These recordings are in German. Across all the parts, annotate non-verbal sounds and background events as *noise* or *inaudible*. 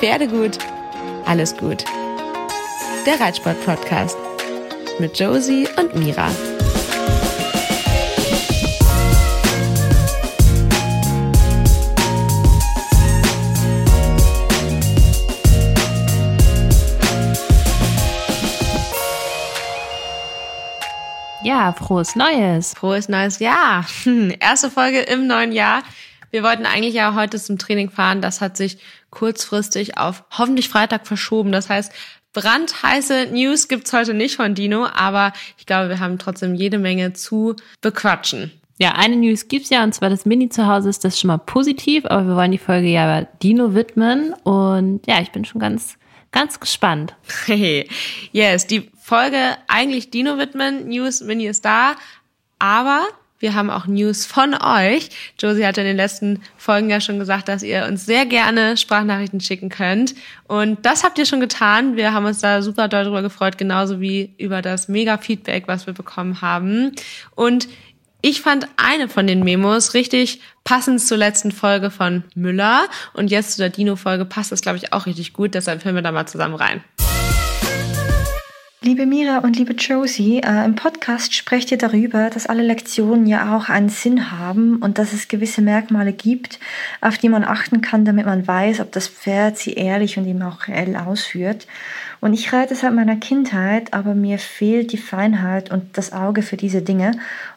Pferdegut, alles gut. Der Reitsport-Podcast mit Josie und Mira. Ja, frohes Neues. Frohes neues Jahr. Hm, *laughs* erste Folge im neuen Jahr. Wir wollten eigentlich ja heute zum Training fahren. Das hat sich kurzfristig auf hoffentlich Freitag verschoben. Das heißt, brandheiße News gibt's heute nicht von Dino, aber ich glaube, wir haben trotzdem jede Menge zu bequatschen. Ja, eine News gibt's ja, und zwar das Mini-Zuhause ist das schon mal positiv, aber wir wollen die Folge ja Dino widmen. Und ja, ich bin schon ganz, ganz gespannt. Hey, yes, die Folge eigentlich Dino widmen. News Mini ist da. Aber wir haben auch News von euch. Josie hat in den letzten Folgen ja schon gesagt, dass ihr uns sehr gerne Sprachnachrichten schicken könnt. Und das habt ihr schon getan. Wir haben uns da super doll drüber gefreut, genauso wie über das mega Feedback, was wir bekommen haben. Und ich fand eine von den Memos richtig passend zur letzten Folge von Müller. Und jetzt zu der Dino-Folge passt das, glaube ich, auch richtig gut. Deshalb hören wir da mal zusammen rein. Liebe Mira und liebe Josie, äh, im Podcast sprecht ihr darüber, dass alle Lektionen ja auch einen Sinn haben und dass es gewisse Merkmale gibt, auf die man achten kann, damit man weiß, ob das Pferd sie ehrlich und eben auch reell ausführt. Und ich reite seit meiner Kindheit, aber mir fehlt die Feinheit und das Auge für diese Dinge.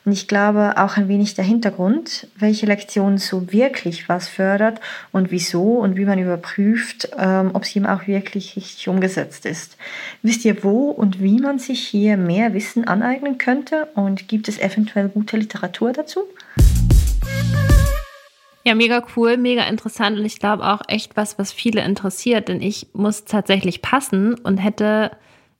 Und ich glaube auch ein wenig der Hintergrund, welche Lektion so wirklich was fördert und wieso und wie man überprüft, ähm, ob sie ihm auch wirklich richtig umgesetzt ist. Wisst ihr, wo und wie man sich hier mehr Wissen aneignen könnte? Und gibt es eventuell gute Literatur dazu? Ja, mega cool, mega interessant und ich glaube auch echt was, was viele interessiert, denn ich muss tatsächlich passen und hätte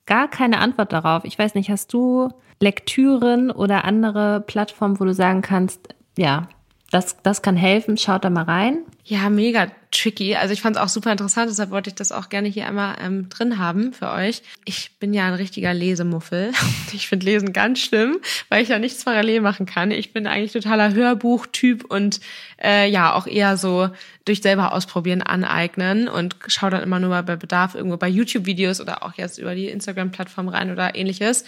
gar keine Antwort darauf. Ich weiß nicht, hast du Lektüren oder andere Plattformen, wo du sagen kannst, ja, das, das kann helfen, schaut da mal rein. Ja, mega tricky. Also ich fand es auch super interessant, deshalb wollte ich das auch gerne hier einmal ähm, drin haben für euch. Ich bin ja ein richtiger Lesemuffel. *laughs* Ich finde Lesen ganz schlimm, weil ich ja nichts parallel machen kann. Ich bin eigentlich totaler Hörbuchtyp und äh, ja, auch eher so durch selber ausprobieren, aneignen und schaue dann immer nur mal bei Bedarf irgendwo bei YouTube-Videos oder auch jetzt über die Instagram-Plattform rein oder ähnliches.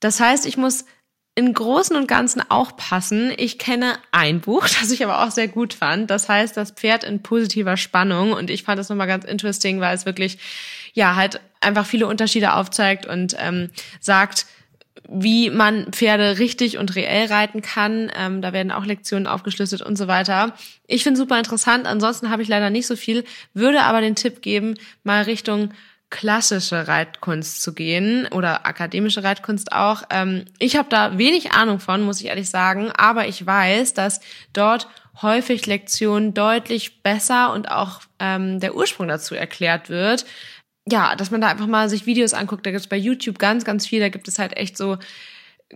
Das heißt, ich muss im Großen und Ganzen auch passen. Ich kenne ein Buch, *laughs* das ich aber auch sehr gut fand. Das heißt, das Pferd in positiver Spannung. Und ich fand das nochmal ganz interesting, weil es wirklich, ja, halt einfach viele Unterschiede aufzeigt und ähm, sagt, wie man Pferde richtig und reell reiten kann. Ähm, da werden auch Lektionen aufgeschlüsselt und so weiter. Ich finde super interessant. Ansonsten habe ich leider nicht so viel, würde aber den Tipp geben, mal Richtung klassische Reitkunst zu gehen oder akademische Reitkunst auch. Ähm, ich habe da wenig Ahnung von, muss ich ehrlich sagen, aber ich weiß, dass dort häufig Lektionen deutlich besser und auch ähm, der Ursprung dazu erklärt wird. Ja, dass man da einfach mal sich Videos anguckt. Da gibt es bei YouTube ganz, ganz viel. Da gibt es halt echt so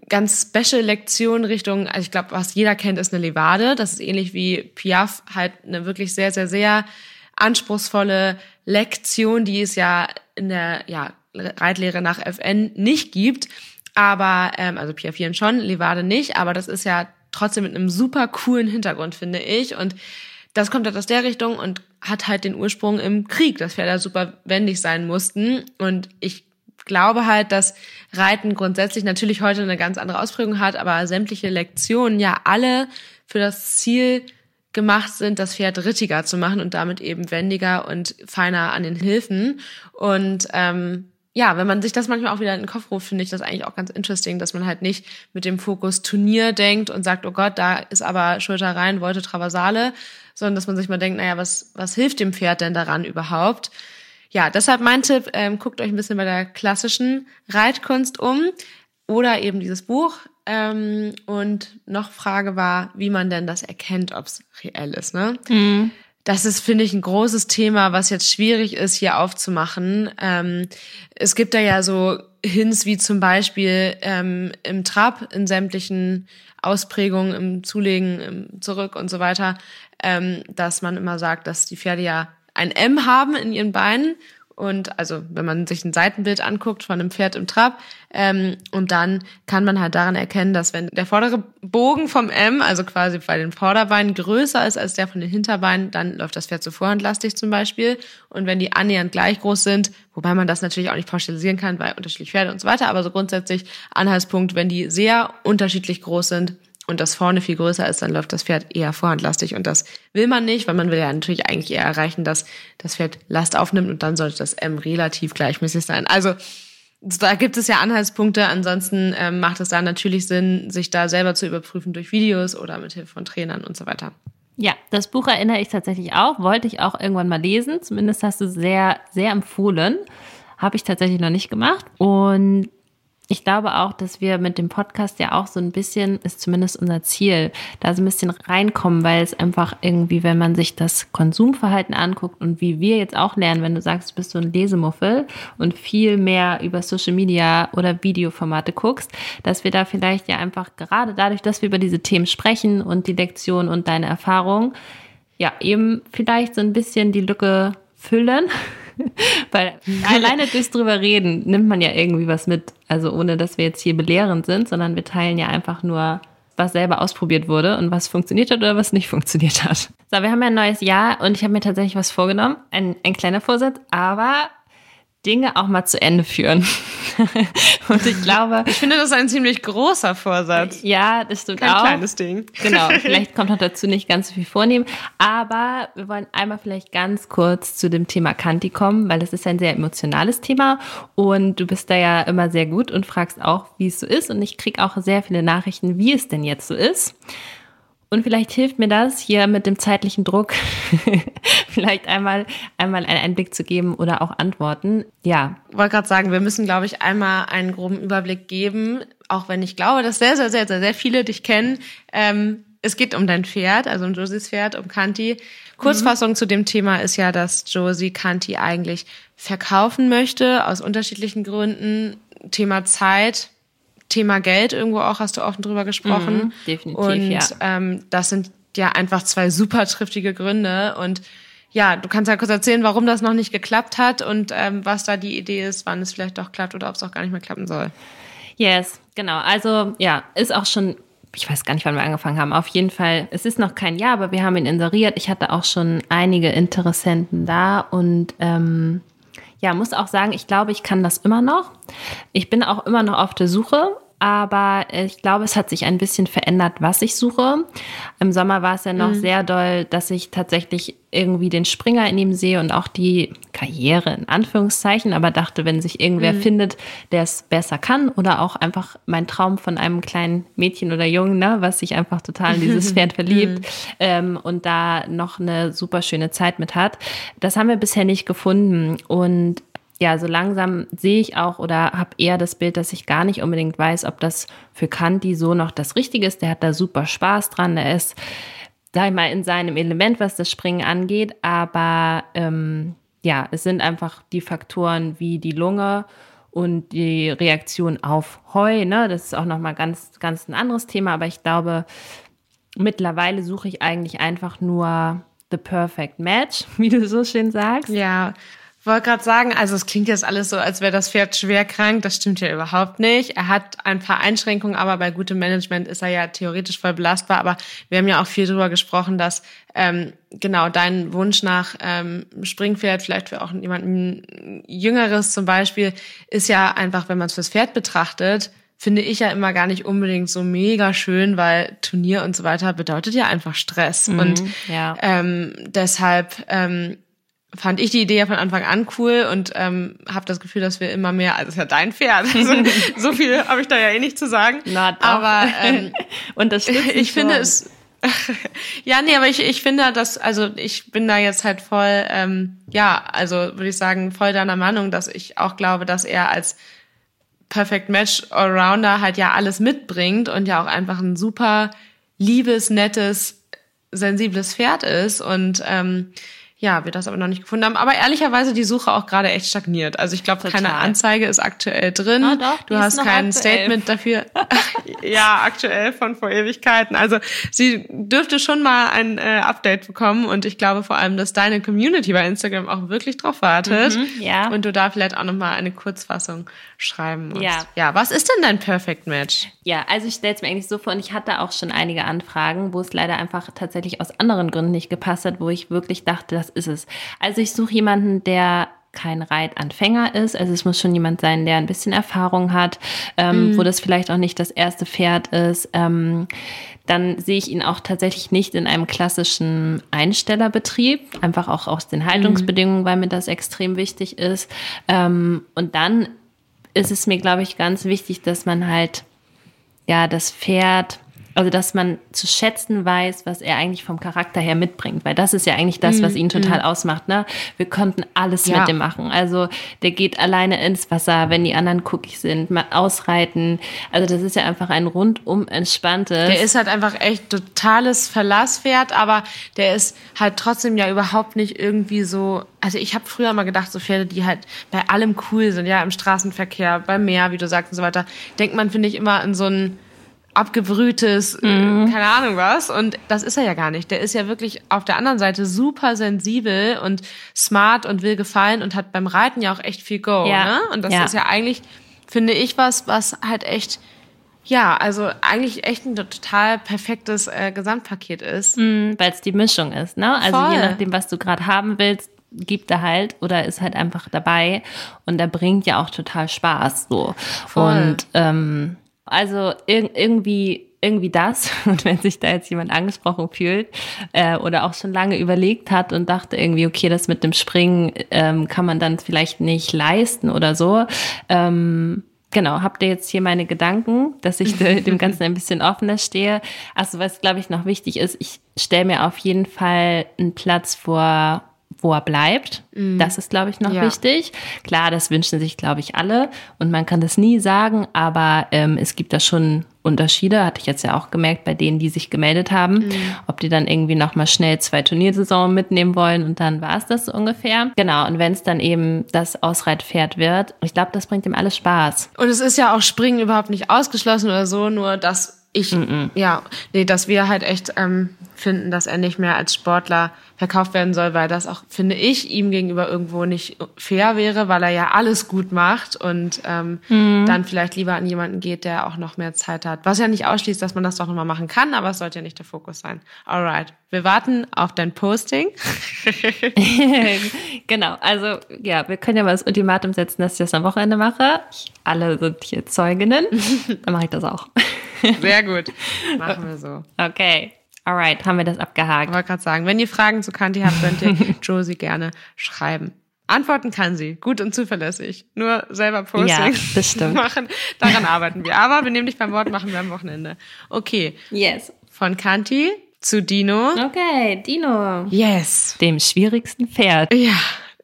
ganz special Lektionen Richtung, also ich glaube, was jeder kennt, ist eine Levade. Das ist ähnlich wie Piaf, halt eine wirklich sehr, sehr, sehr anspruchsvolle Lektion, die es ja in der ja, Reitlehre nach FN nicht gibt. Aber, ähm, also Piafieren schon, Levade nicht, aber das ist ja trotzdem mit einem super coolen Hintergrund, finde ich. Und das kommt halt aus der Richtung und hat halt den Ursprung im Krieg, dass Pferde super wendig sein mussten. Und ich glaube halt, dass Reiten grundsätzlich natürlich heute eine ganz andere Ausprägung hat, aber sämtliche Lektionen ja alle für das Ziel gemacht sind, das Pferd rittiger zu machen und damit eben wendiger und feiner an den Hilfen. Und ähm, ja, wenn man sich das manchmal auch wieder in den Kopf ruft, finde ich das eigentlich auch ganz interesting, dass man halt nicht mit dem Fokus Turnier denkt und sagt, oh Gott, da ist aber Schulter rein, wollte Traversale, sondern dass man sich mal denkt, naja, was, was hilft dem Pferd denn daran überhaupt? Ja, deshalb mein Tipp, ähm, guckt euch ein bisschen bei der klassischen Reitkunst um oder eben dieses Buch. Ähm, und noch Frage war, wie man denn das erkennt, ob es reell ist. Ne? Mhm. Das ist, finde ich, ein großes Thema, was jetzt schwierig ist, hier aufzumachen. Ähm, es gibt da ja so Hints wie zum Beispiel ähm, im Trab, in sämtlichen Ausprägungen, im Zulegen, im Zurück und so weiter, ähm, dass man immer sagt, dass die Pferde ja ein M haben in ihren Beinen und also wenn man sich ein Seitenbild anguckt von einem Pferd im Trab ähm, und dann kann man halt daran erkennen, dass wenn der vordere Bogen vom M, also quasi bei den Vorderbeinen größer ist als der von den Hinterbeinen, dann läuft das Pferd zu vorhandlastig zum Beispiel. Und wenn die annähernd gleich groß sind, wobei man das natürlich auch nicht pauschalisieren kann, weil unterschiedlich Pferde und so weiter, aber so grundsätzlich Anhaltspunkt, wenn die sehr unterschiedlich groß sind, und das vorne viel größer ist, dann läuft das Pferd eher vorhandlastig. Und das will man nicht, weil man will ja natürlich eigentlich eher erreichen, dass das Pferd Last aufnimmt und dann sollte das M relativ gleichmäßig sein. Also da gibt es ja Anhaltspunkte. Ansonsten ähm, macht es da natürlich Sinn, sich da selber zu überprüfen durch Videos oder mit Hilfe von Trainern und so weiter. Ja, das Buch erinnere ich tatsächlich auch, wollte ich auch irgendwann mal lesen. Zumindest hast du sehr, sehr empfohlen. Habe ich tatsächlich noch nicht gemacht. Und ich glaube auch, dass wir mit dem Podcast ja auch so ein bisschen, ist zumindest unser Ziel, da so ein bisschen reinkommen, weil es einfach irgendwie, wenn man sich das Konsumverhalten anguckt und wie wir jetzt auch lernen, wenn du sagst, du bist so ein Lesemuffel und viel mehr über Social Media oder Videoformate guckst, dass wir da vielleicht ja einfach gerade dadurch, dass wir über diese Themen sprechen und die Lektion und deine Erfahrung, ja, eben vielleicht so ein bisschen die Lücke füllen *laughs* Weil alleine durchs drüber reden nimmt man ja irgendwie was mit. Also ohne, dass wir jetzt hier belehrend sind, sondern wir teilen ja einfach nur, was selber ausprobiert wurde und was funktioniert hat oder was nicht funktioniert hat. So, wir haben ja ein neues Jahr und ich habe mir tatsächlich was vorgenommen. Ein, ein kleiner Vorsatz, aber Dinge auch mal zu Ende führen. *laughs* und ich glaube. Ich finde, das ist ein ziemlich großer Vorsatz. Ja, das stimmt Kein auch. kleines Ding. Genau. *laughs* Vielleicht kommt noch dazu nicht ganz so viel vornehmen. Aber wir wollen einmal vielleicht ganz kurz zu dem Thema Kanti kommen, weil das ist ein sehr emotionales Thema. Und du bist da ja immer sehr gut und fragst auch, wie es so ist. Und ich krieg auch sehr viele Nachrichten, wie es denn jetzt so ist. Und vielleicht hilft mir das hier mit dem zeitlichen Druck, *laughs* vielleicht einmal, einmal einen Einblick zu geben oder auch Antworten. Ja. Ich wollte gerade sagen, wir müssen, glaube ich, einmal einen groben Überblick geben, auch wenn ich glaube, dass sehr, sehr, sehr, sehr, sehr viele dich kennen. Ähm, es geht um dein Pferd, also um Josies Pferd, um Kanti. Kurzfassung mhm. zu dem Thema ist ja, dass Josie Kanti eigentlich verkaufen möchte, aus unterschiedlichen Gründen. Thema Zeit, Thema Geld irgendwo auch, hast du offen drüber gesprochen. Mhm, definitiv, und ja. ähm, das sind ja einfach zwei super triftige Gründe. Und ja, du kannst ja kurz erzählen, warum das noch nicht geklappt hat und ähm, was da die Idee ist, wann es vielleicht doch klappt oder ob es auch gar nicht mehr klappen soll. Yes, genau. Also ja, ist auch schon ich weiß gar nicht, wann wir angefangen haben. Auf jeden Fall, es ist noch kein Jahr, aber wir haben ihn inseriert. Ich hatte auch schon einige Interessenten da und ähm, ja, muss auch sagen, ich glaube, ich kann das immer noch. Ich bin auch immer noch auf der Suche aber ich glaube, es hat sich ein bisschen verändert, was ich suche. Im Sommer war es ja noch mhm. sehr doll, dass ich tatsächlich irgendwie den Springer in ihm sehe und auch die Karriere in Anführungszeichen, aber dachte, wenn sich irgendwer mhm. findet, der es besser kann oder auch einfach mein Traum von einem kleinen Mädchen oder Jungen, ne, was sich einfach total in dieses *laughs* Pferd verliebt mhm. ähm, und da noch eine super schöne Zeit mit hat. Das haben wir bisher nicht gefunden und ja, so langsam sehe ich auch oder habe eher das Bild, dass ich gar nicht unbedingt weiß, ob das für Kanti so noch das Richtige ist. Der hat da super Spaß dran. Der ist, sag ich mal, in seinem Element, was das Springen angeht. Aber ähm, ja, es sind einfach die Faktoren wie die Lunge und die Reaktion auf Heu. Ne? Das ist auch nochmal ganz, ganz ein anderes Thema. Aber ich glaube, mittlerweile suche ich eigentlich einfach nur the perfect match, *laughs* wie du so schön sagst. Ja, wollte gerade sagen, also es klingt jetzt alles so, als wäre das Pferd schwer krank. Das stimmt ja überhaupt nicht. Er hat ein paar Einschränkungen, aber bei gutem Management ist er ja theoretisch voll belastbar. Aber wir haben ja auch viel darüber gesprochen, dass ähm, genau dein Wunsch nach ähm, Springpferd, vielleicht für auch jemanden Jüngeres zum Beispiel, ist ja einfach, wenn man es fürs Pferd betrachtet, finde ich ja immer gar nicht unbedingt so mega schön, weil Turnier und so weiter bedeutet ja einfach Stress. Mhm, und ja. ähm, deshalb ähm, fand ich die Idee ja von Anfang an cool und ähm, habe das Gefühl, dass wir immer mehr, also es ist ja dein Pferd, *laughs* also, so viel habe ich da ja eh nicht zu sagen. Na, doch. Aber ähm, *laughs* und das ich, ich finde es *laughs* ja, nee, aber ich, ich finde, dass, also ich bin da jetzt halt voll, ähm, ja, also würde ich sagen, voll deiner Meinung, dass ich auch glaube, dass er als Perfect Match Allrounder halt ja alles mitbringt und ja auch einfach ein super liebes, nettes, sensibles Pferd ist und ähm, ja, wir das aber noch nicht gefunden haben. Aber ehrlicherweise die Suche auch gerade echt stagniert. Also ich glaube, keine Anzeige ist aktuell drin. Ah, doch, du hast kein aktuell. Statement dafür. *laughs* ja, aktuell von vor Ewigkeiten. Also sie dürfte schon mal ein äh, Update bekommen und ich glaube vor allem, dass deine Community bei Instagram auch wirklich drauf wartet. Mhm, ja. Und du da vielleicht auch noch mal eine Kurzfassung schreiben musst. Ja. Ja, was ist denn dein Perfect Match? Ja, also ich stelle es mir eigentlich so vor und ich hatte auch schon einige Anfragen, wo es leider einfach tatsächlich aus anderen Gründen nicht gepasst hat, wo ich wirklich dachte, das ist es. Also ich suche jemanden, der kein Reitanfänger ist. Also es muss schon jemand sein, der ein bisschen Erfahrung hat, ähm, mhm. wo das vielleicht auch nicht das erste Pferd ist. Ähm, dann sehe ich ihn auch tatsächlich nicht in einem klassischen Einstellerbetrieb, einfach auch aus den Haltungsbedingungen, mhm. weil mir das extrem wichtig ist. Ähm, und dann ist es mir, glaube ich, ganz wichtig, dass man halt ja das Pferd also dass man zu schätzen weiß, was er eigentlich vom Charakter her mitbringt, weil das ist ja eigentlich das, was mm, ihn total mm. ausmacht. Ne? Wir konnten alles ja. mit dem machen. Also der geht alleine ins Wasser, wenn die anderen Cookies sind, mal ausreiten. Also das ist ja einfach ein rundum entspanntes. Der ist halt einfach echt totales Verlasspferd, aber der ist halt trotzdem ja überhaupt nicht irgendwie so. Also ich habe früher mal gedacht, so Pferde, die halt bei allem cool sind, ja, im Straßenverkehr, beim Meer, wie du sagst und so weiter, denkt man, finde ich, immer an so ein abgebrühtes, äh, mhm. keine Ahnung was. Und das ist er ja gar nicht. Der ist ja wirklich auf der anderen Seite super sensibel und smart und will gefallen und hat beim Reiten ja auch echt viel Go. Ja. Ne? Und das ja. ist ja eigentlich, finde ich, was, was halt echt, ja, also eigentlich echt ein total perfektes äh, Gesamtpaket ist. Mhm, Weil es die Mischung ist, ne? Also Voll. je nachdem, was du gerade haben willst, gibt er halt oder ist halt einfach dabei und er bringt ja auch total Spaß so. Voll. Und ähm, also ir irgendwie irgendwie das. *laughs* Und wenn sich da jetzt jemand angesprochen fühlt äh, oder auch schon lange überlegt hat und dachte irgendwie, okay, das mit dem Springen ähm, kann man dann vielleicht nicht leisten oder so. Ähm, genau, habt ihr jetzt hier meine Gedanken, dass ich dem *laughs* Ganzen ein bisschen offener stehe. Also was, glaube ich, noch wichtig ist, ich stelle mir auf jeden Fall einen Platz vor, wo er bleibt. Mm. Das ist, glaube ich, noch ja. wichtig. Klar, das wünschen sich, glaube ich, alle. Und man kann das nie sagen, aber ähm, es gibt da schon Unterschiede, hatte ich jetzt ja auch gemerkt bei denen, die sich gemeldet haben, mm. ob die dann irgendwie nochmal schnell zwei Turniersaison mitnehmen wollen und dann war es das so ungefähr. Genau, und wenn es dann eben das Ausreitpferd wird, ich glaube, das bringt ihm alles Spaß. Und es ist ja auch Springen überhaupt nicht ausgeschlossen oder so, nur dass ich, mm ja, nee, dass wir halt echt ähm, finden, dass er nicht mehr als Sportler verkauft werden soll, weil das auch, finde ich, ihm gegenüber irgendwo nicht fair wäre, weil er ja alles gut macht und ähm, mm. dann vielleicht lieber an jemanden geht, der auch noch mehr Zeit hat. Was ja nicht ausschließt, dass man das doch nochmal machen kann, aber es sollte ja nicht der Fokus sein. Alright, wir warten auf dein Posting. *laughs* genau, also ja, wir können ja mal das Ultimatum setzen, dass ich das am Wochenende mache. Alle sind hier Zeuginnen. *laughs* Dann mache ich das auch. Sehr gut. Machen wir so. Okay. Alright, haben wir das abgehakt. Ich wollte gerade sagen, wenn ihr Fragen zu Kanti habt, könnt ihr *laughs* Josie gerne schreiben. Antworten kann sie, gut und zuverlässig. Nur selber Postings ja, stimmt. *laughs* machen, daran arbeiten wir. Aber wir nehmen dich beim Wort, machen wir am Wochenende. Okay. Yes. Von Kanti zu Dino. Okay, Dino. Yes. Dem schwierigsten Pferd. Ja,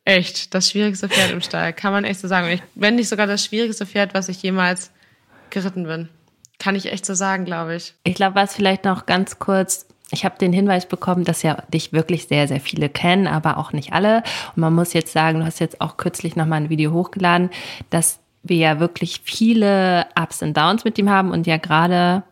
echt. Das schwierigste Pferd im Stall. Kann man echt so sagen. wenn nicht sogar das schwierigste Pferd, was ich jemals geritten bin. Kann ich echt so sagen, glaube ich. Ich glaube, was vielleicht noch ganz kurz ich habe den Hinweis bekommen, dass ja dich wirklich sehr, sehr viele kennen, aber auch nicht alle. Und man muss jetzt sagen, du hast jetzt auch kürzlich nochmal ein Video hochgeladen, dass wir ja wirklich viele Ups und Downs mit ihm haben und ja gerade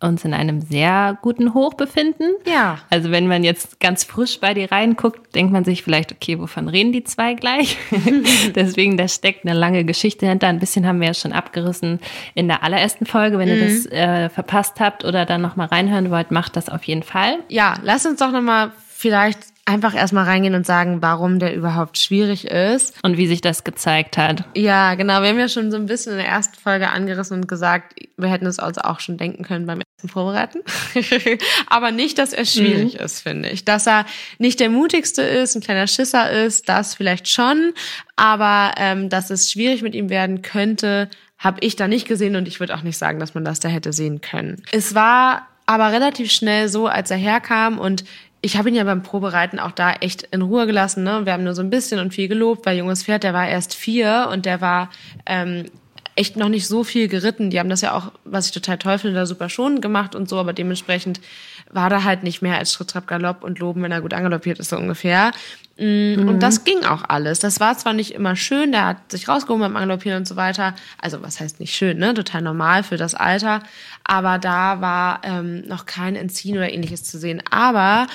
uns in einem sehr guten Hoch befinden. Ja. Also wenn man jetzt ganz frisch bei dir reinguckt, denkt man sich vielleicht, okay, wovon reden die zwei gleich? *laughs* Deswegen, da steckt eine lange Geschichte hinter. Ein bisschen haben wir ja schon abgerissen in der allerersten Folge. Wenn mhm. ihr das äh, verpasst habt oder dann nochmal reinhören wollt, macht das auf jeden Fall. Ja, lass uns doch nochmal vielleicht einfach erstmal reingehen und sagen, warum der überhaupt schwierig ist. Und wie sich das gezeigt hat. Ja, genau. Wir haben ja schon so ein bisschen in der ersten Folge angerissen und gesagt, wir hätten es uns auch schon denken können beim ersten Vorbereiten. *laughs* Aber nicht, dass er schwierig mhm. ist, finde ich. Dass er nicht der mutigste ist, ein kleiner Schisser ist, das vielleicht schon. Aber ähm, dass es schwierig mit ihm werden könnte, habe ich da nicht gesehen und ich würde auch nicht sagen, dass man das da hätte sehen können. Es war aber relativ schnell so, als er herkam und ich habe ihn ja beim Probereiten auch da echt in Ruhe gelassen. Ne? Wir haben nur so ein bisschen und viel gelobt, weil junges Pferd, der war erst vier und der war ähm, echt noch nicht so viel geritten. Die haben das ja auch, was ich total finde, da super schon gemacht und so, aber dementsprechend war da halt nicht mehr als Schritt, Trab, Galopp und Loben, wenn er gut angaloppiert ist, so ungefähr. Mhm. Und das ging auch alles. Das war zwar nicht immer schön, der hat sich rausgehoben beim Angaloppieren und so weiter. Also was heißt nicht schön, ne? Total normal für das Alter. Aber da war ähm, noch kein Entziehen oder ähnliches zu sehen. Aber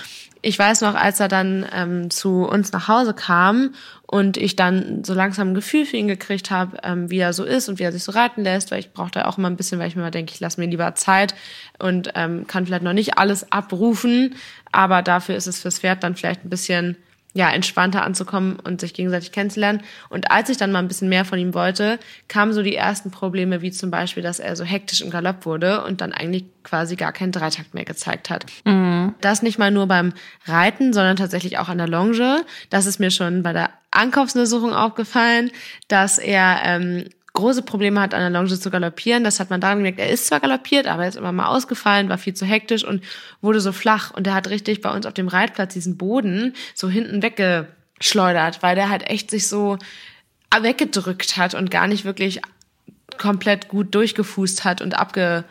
ich weiß noch, als er dann ähm, zu uns nach Hause kam und ich dann so langsam ein Gefühl für ihn gekriegt habe, ähm, wie er so ist und wie er sich so reiten lässt, weil ich brauchte auch immer ein bisschen, weil ich mir mal denke, ich lasse mir lieber Zeit und ähm, kann vielleicht noch nicht alles abrufen, aber dafür ist es fürs Pferd dann vielleicht ein bisschen ja, entspannter anzukommen und sich gegenseitig kennenzulernen. Und als ich dann mal ein bisschen mehr von ihm wollte, kamen so die ersten Probleme, wie zum Beispiel, dass er so hektisch im Galopp wurde und dann eigentlich quasi gar keinen Dreitakt mehr gezeigt hat. Mhm. Das nicht mal nur beim Reiten, sondern tatsächlich auch an der Longe. Das ist mir schon bei der Ankaufsuntersuchung aufgefallen, dass er ähm, große Probleme hat, an der Longe zu galoppieren. Das hat man daran gemerkt, er ist zwar galoppiert, aber er ist immer mal ausgefallen, war viel zu hektisch und wurde so flach. Und er hat richtig bei uns auf dem Reitplatz diesen Boden so hinten weggeschleudert, weil der halt echt sich so weggedrückt hat und gar nicht wirklich komplett gut durchgefußt hat und abge,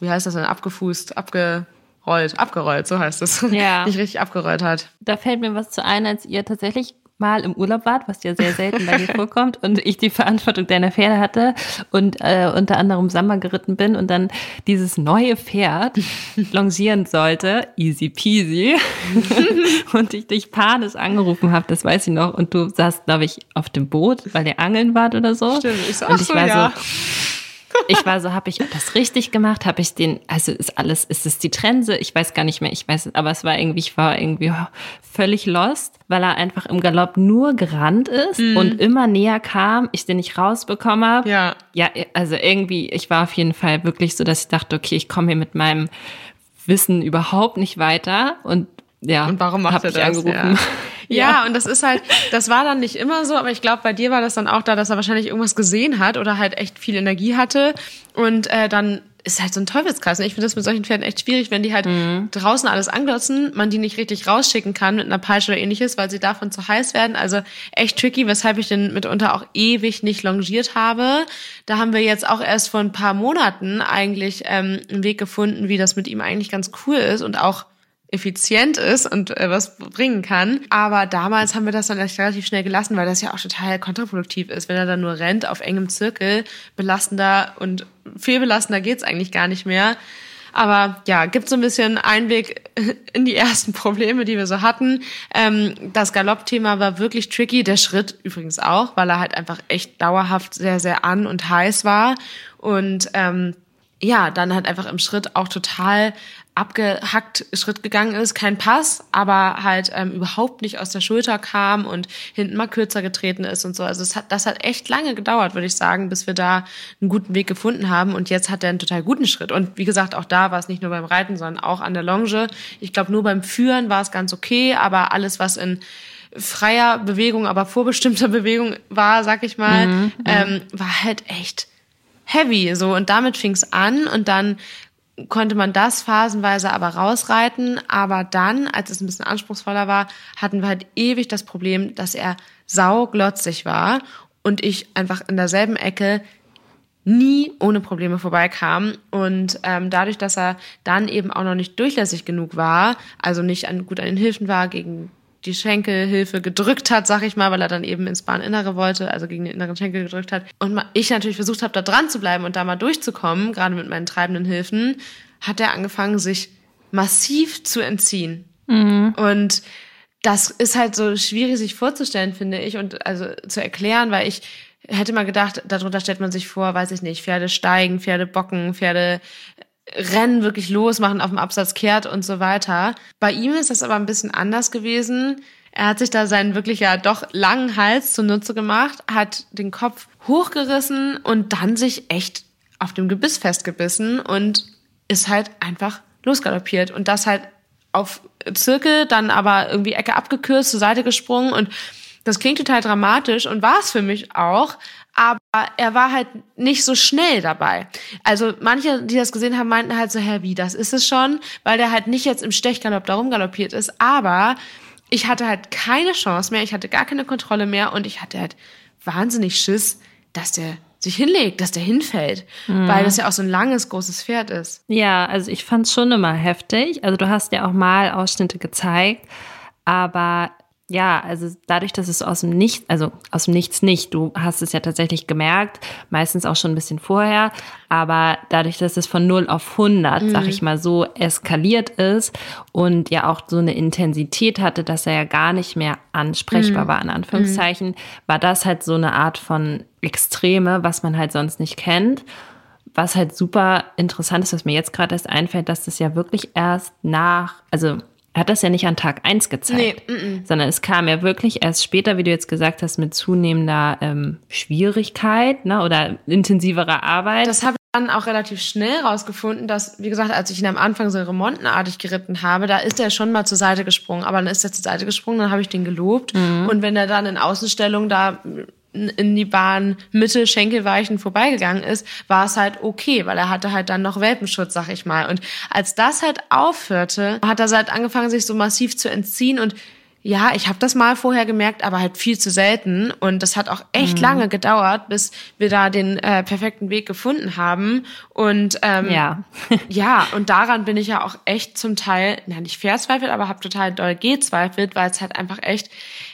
wie heißt das denn, abgefußt, abgerollt, abgerollt, so heißt es. Ja. *laughs* Nicht richtig abgerollt hat. Da fällt mir was zu ein, als ihr tatsächlich Mal im Urlaub wart, was ja sehr selten bei dir vorkommt, und ich die Verantwortung deiner Pferde hatte und äh, unter anderem Samba geritten bin und dann dieses neue Pferd *laughs* longieren sollte, easy peasy, *laughs* und ich dich panisch angerufen habe, das weiß ich noch, und du saßt, glaube ich, auf dem Boot, weil ihr angeln wart oder so. Stimmt, ich sag und ich so, war ja. so, ich war so, habe ich das richtig gemacht? Habe ich den, also ist alles, ist es die Trense? Ich weiß gar nicht mehr, ich weiß, aber es war irgendwie, ich war irgendwie völlig lost, weil er einfach im Galopp nur gerannt ist mm. und immer näher kam, ich den nicht rausbekommen habe. Ja. Ja, also irgendwie, ich war auf jeden Fall wirklich so, dass ich dachte, okay, ich komme hier mit meinem Wissen überhaupt nicht weiter und ja, und warum macht er das? Angerufen. Ja. *laughs* *laughs* Ja, und das ist halt, das war dann nicht immer so, aber ich glaube, bei dir war das dann auch da, dass er wahrscheinlich irgendwas gesehen hat oder halt echt viel Energie hatte. Und äh, dann ist halt so ein Teufelskreis. Und ich finde das mit solchen Pferden echt schwierig, wenn die halt mhm. draußen alles anglotzen, man die nicht richtig rausschicken kann mit einer Peitsche oder ähnliches, weil sie davon zu heiß werden. Also echt tricky, weshalb ich den mitunter auch ewig nicht longiert habe. Da haben wir jetzt auch erst vor ein paar Monaten eigentlich ähm, einen Weg gefunden, wie das mit ihm eigentlich ganz cool ist und auch effizient ist und äh, was bringen kann. Aber damals haben wir das dann echt relativ schnell gelassen, weil das ja auch total kontraproduktiv ist. Wenn er dann nur rennt auf engem Zirkel, belastender und viel belastender geht's eigentlich gar nicht mehr. Aber ja, gibt so ein bisschen Einblick *laughs* in die ersten Probleme, die wir so hatten. Ähm, das Galoppthema war wirklich tricky. Der Schritt übrigens auch, weil er halt einfach echt dauerhaft sehr, sehr an und heiß war. Und ähm, ja, dann halt einfach im Schritt auch total abgehackt Schritt gegangen ist, kein Pass, aber halt ähm, überhaupt nicht aus der Schulter kam und hinten mal kürzer getreten ist und so. Also es hat, das hat echt lange gedauert, würde ich sagen, bis wir da einen guten Weg gefunden haben. Und jetzt hat er einen total guten Schritt. Und wie gesagt, auch da war es nicht nur beim Reiten, sondern auch an der Longe. Ich glaube, nur beim Führen war es ganz okay, aber alles, was in freier Bewegung, aber vorbestimmter *laughs* Bewegung war, sag ich mal, mhm, ähm, war halt echt heavy so und damit fing es an und dann konnte man das phasenweise aber rausreiten. Aber dann, als es ein bisschen anspruchsvoller war, hatten wir halt ewig das Problem, dass er sauglotzig war und ich einfach in derselben Ecke nie ohne Probleme vorbeikam. Und ähm, dadurch, dass er dann eben auch noch nicht durchlässig genug war, also nicht an, gut an den Hilfen war, gegen die Schenkelhilfe gedrückt hat, sag ich mal, weil er dann eben ins Bahninnere wollte, also gegen den inneren Schenkel gedrückt hat. Und ich natürlich versucht habe, da dran zu bleiben und da mal durchzukommen, gerade mit meinen treibenden Hilfen, hat er angefangen, sich massiv zu entziehen. Mhm. Und das ist halt so schwierig, sich vorzustellen, finde ich, und also zu erklären, weil ich hätte mal gedacht, darunter stellt man sich vor, weiß ich nicht, Pferde steigen, Pferde bocken, Pferde Rennen wirklich losmachen, auf dem Absatz kehrt und so weiter. Bei ihm ist das aber ein bisschen anders gewesen. Er hat sich da seinen wirklich ja doch langen Hals zunutze gemacht, hat den Kopf hochgerissen und dann sich echt auf dem Gebiss festgebissen und ist halt einfach losgaloppiert und das halt auf Zirkel, dann aber irgendwie Ecke abgekürzt, zur Seite gesprungen und das klingt total dramatisch und war es für mich auch, aber er war halt nicht so schnell dabei. Also manche, die das gesehen haben, meinten halt so, hä, wie, das ist es schon, weil der halt nicht jetzt im Stechgalopp da rumgaloppiert ist, aber ich hatte halt keine Chance mehr, ich hatte gar keine Kontrolle mehr und ich hatte halt wahnsinnig Schiss, dass der sich hinlegt, dass der hinfällt, mhm. weil das ja auch so ein langes, großes Pferd ist. Ja, also ich fand es schon immer heftig. Also du hast ja auch mal Ausschnitte gezeigt, aber ja, also dadurch, dass es aus dem Nichts, also aus dem Nichts nicht, du hast es ja tatsächlich gemerkt, meistens auch schon ein bisschen vorher, aber dadurch, dass es von 0 auf 100, mhm. sag ich mal so, eskaliert ist und ja auch so eine Intensität hatte, dass er ja gar nicht mehr ansprechbar mhm. war, in Anführungszeichen, mhm. war das halt so eine Art von Extreme, was man halt sonst nicht kennt. Was halt super interessant ist, was mir jetzt gerade erst einfällt, dass das ja wirklich erst nach, also er hat das ja nicht an Tag eins gezeigt, nee, m -m. sondern es kam ja wirklich erst später, wie du jetzt gesagt hast, mit zunehmender ähm, Schwierigkeit ne, oder intensiverer Arbeit. Das habe ich dann auch relativ schnell rausgefunden, dass, wie gesagt, als ich ihn am Anfang so remontenartig geritten habe, da ist er schon mal zur Seite gesprungen, aber dann ist er zur Seite gesprungen, dann habe ich den gelobt. Mhm. Und wenn er dann in Außenstellung da in die Bahn Mitte Schenkelweichen vorbeigegangen ist, war es halt okay, weil er hatte halt dann noch Welpenschutz, sag ich mal. Und als das halt aufhörte, hat er halt angefangen, sich so massiv zu entziehen und ja, ich habe das mal vorher gemerkt, aber halt viel zu selten. Und das hat auch echt mhm. lange gedauert, bis wir da den äh, perfekten Weg gefunden haben. Und ähm, ja. *laughs* ja, und daran bin ich ja auch echt zum Teil, na nicht verzweifelt, aber habe total doll gezweifelt, weil es halt einfach echt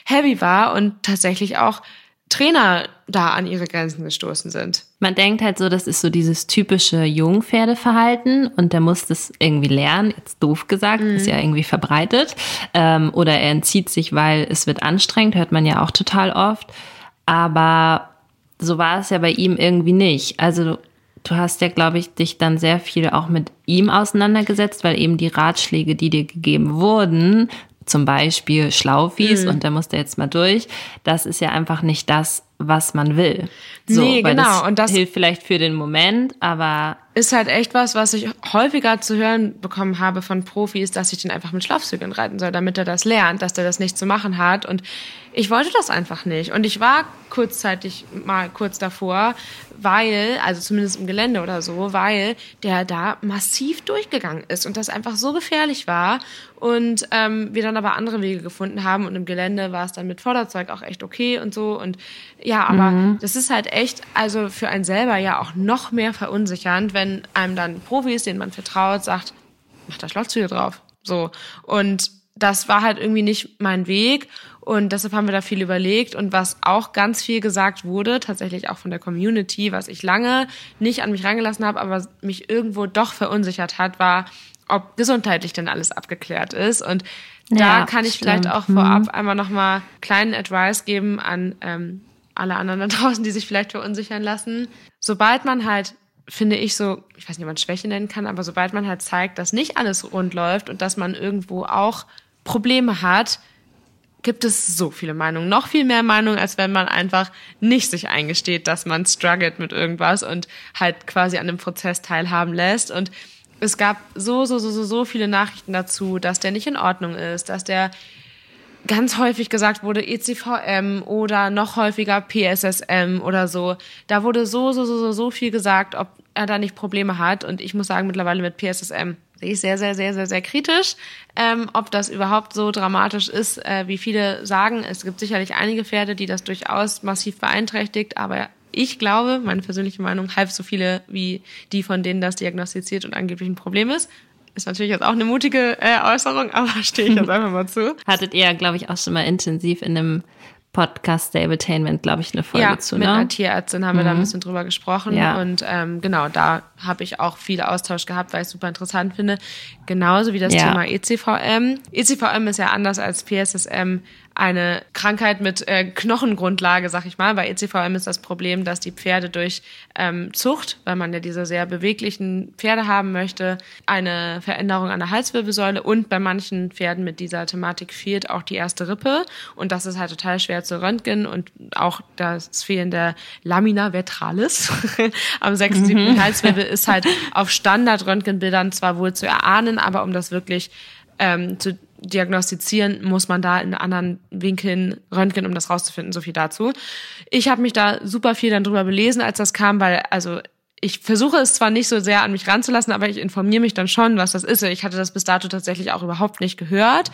heavy war und tatsächlich auch Trainer da an ihre Grenzen gestoßen sind. Man denkt halt so, das ist so dieses typische Jungpferdeverhalten und der muss das irgendwie lernen, jetzt doof gesagt, mhm. ist ja irgendwie verbreitet. Ähm, oder er entzieht sich, weil es wird anstrengend, hört man ja auch total oft. Aber so war es ja bei ihm irgendwie nicht. Also du hast ja, glaube ich, dich dann sehr viel auch mit ihm auseinandergesetzt, weil eben die Ratschläge, die dir gegeben wurden, zum Beispiel Schlaufies mhm. und da muss der jetzt mal durch. Das ist ja einfach nicht das, was man will. So, nee, genau. Das und das hilft vielleicht für den Moment, aber ist halt echt was, was ich häufiger zu hören bekommen habe von Profis, dass ich den einfach mit Schlafzügen reiten soll, damit er das lernt, dass der das nicht zu machen hat. Und ich wollte das einfach nicht. Und ich war kurzzeitig mal kurz davor, weil, also zumindest im Gelände oder so, weil der da massiv durchgegangen ist und das einfach so gefährlich war. Und ähm, wir dann aber andere Wege gefunden haben und im Gelände war es dann mit Vorderzeug auch echt okay und so. Und ja, aber mhm. das ist halt echt, also für einen selber ja auch noch mehr verunsichernd, wenn einem dann Profis, denen man vertraut, sagt, mach da Schlafzüge drauf. So. Und das war halt irgendwie nicht mein Weg. Und deshalb haben wir da viel überlegt. Und was auch ganz viel gesagt wurde, tatsächlich auch von der Community, was ich lange nicht an mich rangelassen habe, aber mich irgendwo doch verunsichert hat, war, ob gesundheitlich denn alles abgeklärt ist. Und da ja, kann ich stimmt. vielleicht auch vorab mhm. einmal nochmal kleinen Advice geben an ähm, alle anderen da *laughs* draußen, die sich vielleicht verunsichern lassen. Sobald man halt finde ich so, ich weiß nicht, ob man Schwäche nennen kann, aber sobald man halt zeigt, dass nicht alles rund läuft und dass man irgendwo auch Probleme hat, gibt es so viele Meinungen, noch viel mehr Meinungen, als wenn man einfach nicht sich eingesteht, dass man struggelt mit irgendwas und halt quasi an dem Prozess teilhaben lässt. Und es gab so, so, so, so, so viele Nachrichten dazu, dass der nicht in Ordnung ist, dass der ganz häufig gesagt wurde ECVM oder noch häufiger PSSM oder so. Da wurde so, so, so, so, so viel gesagt, ob er da nicht Probleme hat. Und ich muss sagen, mittlerweile mit PSSM sehe ich sehr, sehr, sehr, sehr, sehr kritisch, ähm, ob das überhaupt so dramatisch ist, äh, wie viele sagen. Es gibt sicherlich einige Pferde, die das durchaus massiv beeinträchtigt, aber ich glaube, meine persönliche Meinung, halb so viele wie die, von denen das diagnostiziert und angeblich ein Problem ist. Ist natürlich jetzt auch eine mutige äh, Äußerung, aber *laughs* stehe ich jetzt einfach mal zu. Hattet ihr, glaube ich, auch schon mal intensiv in einem Podcast Stabletainment, glaube ich, eine Folge ja, zu. Mit ne? einer Tierärztin haben mhm. wir da ein mhm. bisschen drüber gesprochen. Ja. Und ähm, genau, da habe ich auch viel Austausch gehabt, weil ich es super interessant finde. Genauso wie das ja. Thema ECVM. ECVM ist ja anders als PSSM eine Krankheit mit äh, Knochengrundlage, sag ich mal. Bei ECVM ist das Problem, dass die Pferde durch ähm, Zucht, weil man ja diese sehr beweglichen Pferde haben möchte, eine Veränderung an der Halswirbelsäule und bei manchen Pferden mit dieser Thematik fehlt auch die erste Rippe. Und das ist halt total schwer zu röntgen und auch das Fehlen der Lamina vertralis *laughs* am sechsten, siebten mhm. Halswirbel ist halt auf Standard-Röntgenbildern zwar wohl zu erahnen, aber um das wirklich ähm, zu diagnostizieren, muss man da in anderen Winkeln röntgen, um das rauszufinden. So viel dazu. Ich habe mich da super viel dann drüber belesen, als das kam, weil also ich versuche es zwar nicht so sehr an mich ranzulassen, aber ich informiere mich dann schon, was das ist. Ich hatte das bis dato tatsächlich auch überhaupt nicht gehört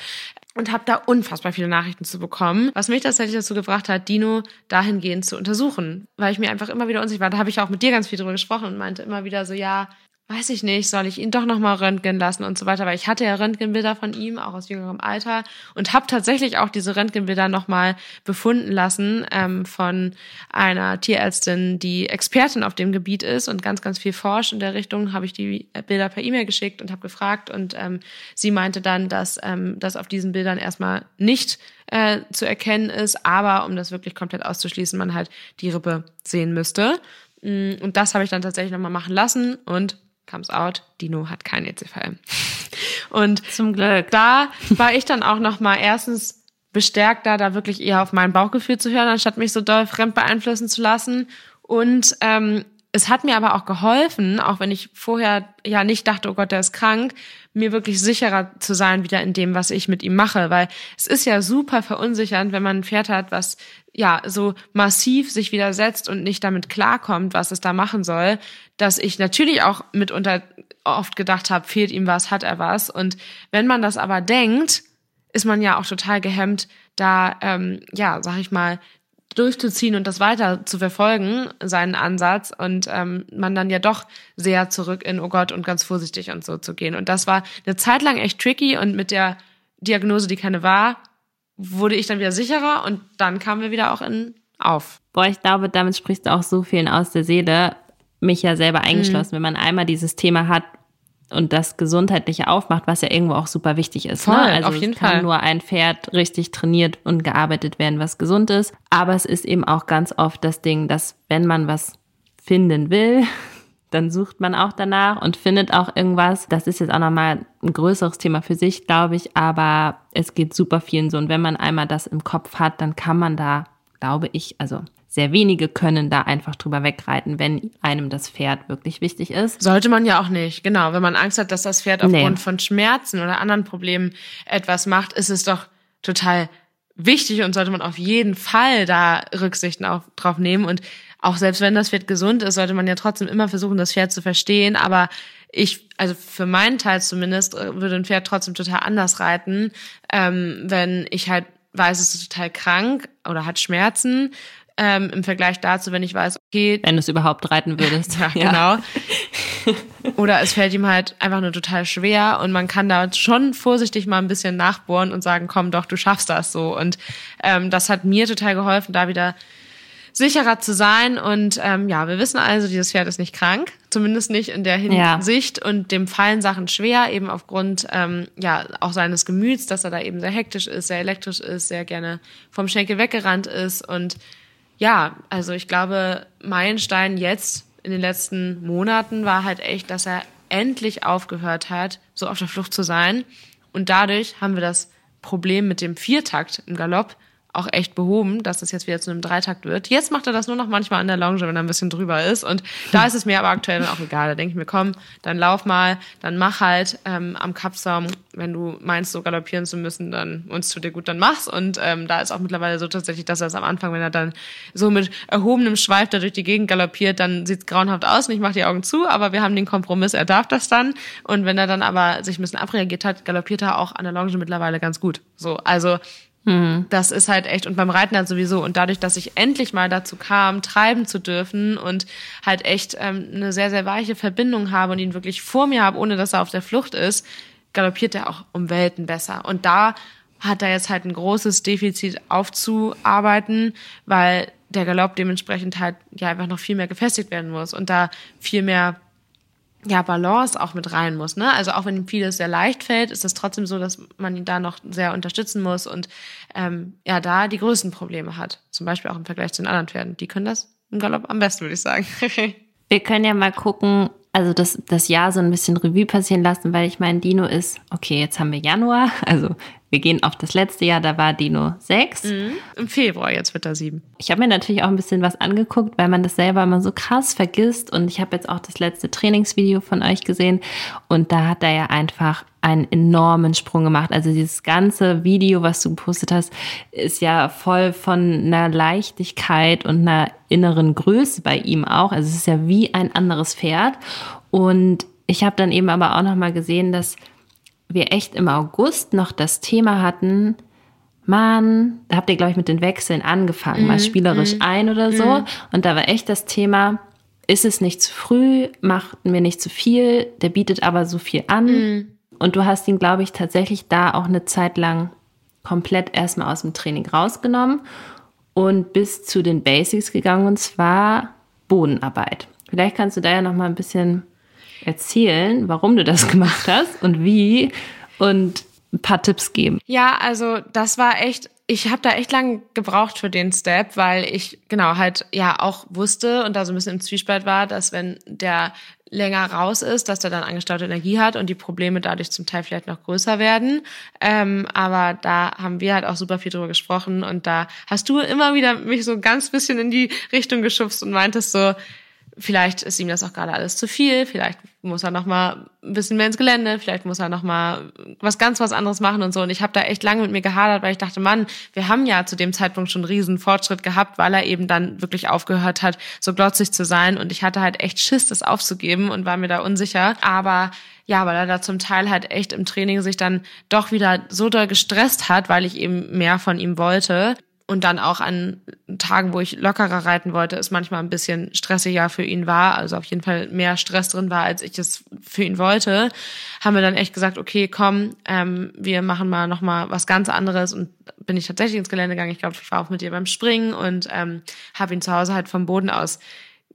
und habe da unfassbar viele Nachrichten zu bekommen, was mich tatsächlich dazu gebracht hat, Dino dahingehend zu untersuchen, weil ich mir einfach immer wieder unsicher war. Da habe ich auch mit dir ganz viel drüber gesprochen und meinte immer wieder so, ja, weiß ich nicht, soll ich ihn doch nochmal röntgen lassen und so weiter, weil ich hatte ja Röntgenbilder von ihm, auch aus jüngerem Alter und habe tatsächlich auch diese Röntgenbilder nochmal befunden lassen ähm, von einer Tierärztin, die Expertin auf dem Gebiet ist und ganz, ganz viel forscht in der Richtung, habe ich die Bilder per E-Mail geschickt und habe gefragt und ähm, sie meinte dann, dass ähm, das auf diesen Bildern erstmal nicht äh, zu erkennen ist, aber um das wirklich komplett auszuschließen, man halt die Rippe sehen müsste. Mm, und das habe ich dann tatsächlich nochmal machen lassen und comes out, Dino hat kein ECVM. Und zum Glück. Da war ich dann auch noch mal erstens bestärkt, da da wirklich eher auf mein Bauchgefühl zu hören, anstatt mich so doll fremd beeinflussen zu lassen. Und ähm, es hat mir aber auch geholfen, auch wenn ich vorher ja nicht dachte, oh Gott, der ist krank, mir wirklich sicherer zu sein wieder in dem, was ich mit ihm mache, weil es ist ja super verunsichernd, wenn man ein Pferd hat, was ja so massiv sich widersetzt und nicht damit klarkommt, was es da machen soll, dass ich natürlich auch mitunter oft gedacht habe, fehlt ihm was, hat er was. Und wenn man das aber denkt, ist man ja auch total gehemmt, da ähm, ja, sag ich mal, durchzuziehen und das weiter zu verfolgen, seinen Ansatz und ähm, man dann ja doch sehr zurück in, oh Gott, und ganz vorsichtig und so zu gehen. Und das war eine Zeit lang echt tricky und mit der Diagnose, die keine war, wurde ich dann wieder sicherer und dann kamen wir wieder auch in auf. Boah, ich glaube, damit sprichst du auch so vielen aus der Seele, mich ja selber eingeschlossen. Mhm. Wenn man einmal dieses Thema hat, und das Gesundheitliche aufmacht, was ja irgendwo auch super wichtig ist. Ne? Voll, ne? Also auf jeden es kann Fall. nur ein Pferd richtig trainiert und gearbeitet werden, was gesund ist. Aber es ist eben auch ganz oft das Ding, dass wenn man was finden will, *laughs* dann sucht man auch danach und findet auch irgendwas. Das ist jetzt auch nochmal ein größeres Thema für sich, glaube ich, aber es geht super vielen so. Und wenn man einmal das im Kopf hat, dann kann man da, glaube ich, also sehr wenige können da einfach drüber wegreiten, wenn einem das Pferd wirklich wichtig ist. Sollte man ja auch nicht, genau. Wenn man Angst hat, dass das Pferd aufgrund nee. von Schmerzen oder anderen Problemen etwas macht, ist es doch total wichtig und sollte man auf jeden Fall da Rücksichten auf, drauf nehmen. Und auch selbst wenn das Pferd gesund ist, sollte man ja trotzdem immer versuchen, das Pferd zu verstehen. Aber ich, also für meinen Teil zumindest, äh, würde ein Pferd trotzdem total anders reiten, ähm, wenn ich halt weiß, es ist total krank oder hat Schmerzen ähm, im Vergleich dazu, wenn ich weiß, okay. Wenn du es überhaupt reiten würdest. *laughs* ja, genau. *laughs* Oder es fällt ihm halt einfach nur total schwer und man kann da schon vorsichtig mal ein bisschen nachbohren und sagen, komm doch, du schaffst das so. Und ähm, das hat mir total geholfen, da wieder sicherer zu sein. Und ähm, ja, wir wissen also, dieses Pferd ist nicht krank, zumindest nicht in der Hinsicht. Ja. Und dem fallen Sachen schwer, eben aufgrund ähm, ja auch seines Gemüts, dass er da eben sehr hektisch ist, sehr elektrisch ist, sehr gerne vom Schenkel weggerannt ist und ja, also ich glaube, Meilenstein jetzt in den letzten Monaten war halt echt, dass er endlich aufgehört hat, so auf der Flucht zu sein. Und dadurch haben wir das Problem mit dem Viertakt im Galopp auch echt behoben, dass das jetzt wieder zu einem Dreitakt wird. Jetzt macht er das nur noch manchmal an der Longe, wenn er ein bisschen drüber ist. Und da *laughs* ist es mir aber aktuell auch egal. Da denke ich mir, komm, dann lauf mal, dann mach halt ähm, am Kapsaum, wenn du meinst, so galoppieren zu müssen, dann uns tut dir gut, dann mach's. Und ähm, da ist auch mittlerweile so tatsächlich, dass er es am Anfang, wenn er dann so mit erhobenem Schweif da durch die Gegend galoppiert, dann sieht's grauenhaft aus und ich mache die Augen zu, aber wir haben den Kompromiss, er darf das dann. Und wenn er dann aber sich ein bisschen abreagiert hat, galoppiert er auch an der Longe mittlerweile ganz gut. So, also Mhm. Das ist halt echt, und beim Reiten halt sowieso. Und dadurch, dass ich endlich mal dazu kam, treiben zu dürfen und halt echt ähm, eine sehr, sehr weiche Verbindung habe und ihn wirklich vor mir habe, ohne dass er auf der Flucht ist, galoppiert er auch um Welten besser. Und da hat er jetzt halt ein großes Defizit aufzuarbeiten, weil der Galopp dementsprechend halt ja einfach noch viel mehr gefestigt werden muss und da viel mehr ja, Balance auch mit rein muss. Ne? Also auch wenn ihm vieles sehr leicht fällt, ist es trotzdem so, dass man ihn da noch sehr unterstützen muss und ähm, ja, da die größten Probleme hat. Zum Beispiel auch im Vergleich zu den anderen Pferden. Die können das im Galopp am besten, würde ich sagen. *laughs* Wir können ja mal gucken, also das, das Jahr so ein bisschen Revue passieren lassen, weil ich meine, Dino ist, okay, jetzt haben wir Januar, *laughs* also Wir gehen auf das letzte Jahr, da war Dino sechs. Mhm. Im Februar, jetzt wird er sieben. Ich habe mir natürlich auch ein bisschen was angeguckt, weil man das selber immer so krass vergisst. Und ich habe jetzt auch das letzte Trainingsvideo von euch gesehen. Und da hat er ja einfach einen enormen Sprung gemacht. Also dieses ganze Video, was du gepostet hast, ist ja voll von einer Leichtigkeit und einer inneren Größe bei ihm auch. Also es ist ja wie ein anderes Pferd. Und ich habe dann eben aber auch noch mal gesehen, dass wir echt im August noch das Thema hatten, Mann, da habt ihr, glaube ich, mit den Wechseln angefangen, mm, mal spielerisch mm, ein oder so. Mm. Und da war echt das Thema, ist es nicht zu früh, macht mir nicht zu viel, der bietet aber so viel an. Mhm. Und du hast ihn, glaube ich, tatsächlich da auch eine Zeit lang komplett erstmal aus dem Training rausgenommen und bis zu den Basics gegangen, und zwar Bodenarbeit. Vielleicht kannst du da ja noch mal ein bisschen erzählen, warum du das *laughs* gemacht hast und wie und ein paar Tipps geben. Ja, also das war echt, ich habe da echt lang gebraucht für den Step, weil ich genau halt ja auch wusste und da so ein bisschen im Zwiespalt war, dass wenn der länger raus ist, dass der dann angestaute Energie hat und die Probleme dadurch zum Teil vielleicht noch größer werden. Ähm, aber da haben wir halt auch super viel drüber gesprochen und da hast du immer wieder mich so ganz bisschen in die Richtung geschubst und meintest so, vielleicht ist ihm das auch gerade alles zu viel, vielleicht muss er noch mal ein bisschen mehr ins Gelände, vielleicht muss er noch mal was ganz was anderes machen und so. Und ich habe da echt lange mit mir gehadert, weil ich dachte, Mann, wir haben ja zu dem Zeitpunkt schon einen riesen Fortschritt gehabt, weil er eben dann wirklich aufgehört hat, so glotzig zu sein. Und ich hatte halt echt Schiss, das aufzugeben und war mir da unsicher, aber ja, weil er da zum Teil halt echt im Training sich dann doch wieder so doll gestresst hat, weil ich eben mehr von ihm wollte, und dann auch an Tagen, wo ich lockerer reiten wollte, es manchmal ein bisschen stressiger für ihn war, also auf jeden Fall mehr Stress drin war, als ich es für ihn wollte, haben wir dann echt gesagt, okay, komm, ähm, wir machen mal noch mal was ganz anderes und bin ich tatsächlich ins Gelände gegangen. Ich glaube, ich war auch mit dir beim Springen und ähm, habe ihn zu Hause halt vom Boden aus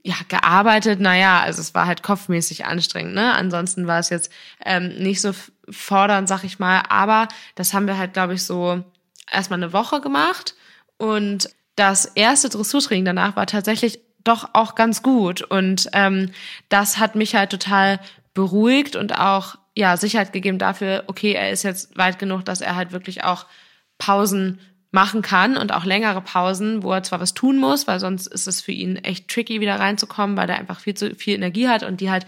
ja, gearbeitet, naja, also es war halt kopfmäßig anstrengend, ne? Ansonsten war es jetzt ähm, nicht so fordernd, sag ich mal, aber das haben wir halt, glaube ich, so erstmal eine Woche gemacht und das erste Dressurtraining danach war tatsächlich doch auch ganz gut. Und ähm, das hat mich halt total beruhigt und auch ja Sicherheit gegeben dafür, okay, er ist jetzt weit genug, dass er halt wirklich auch Pausen machen kann und auch längere Pausen, wo er zwar was tun muss, weil sonst ist es für ihn echt tricky, wieder reinzukommen, weil er einfach viel zu viel Energie hat und die halt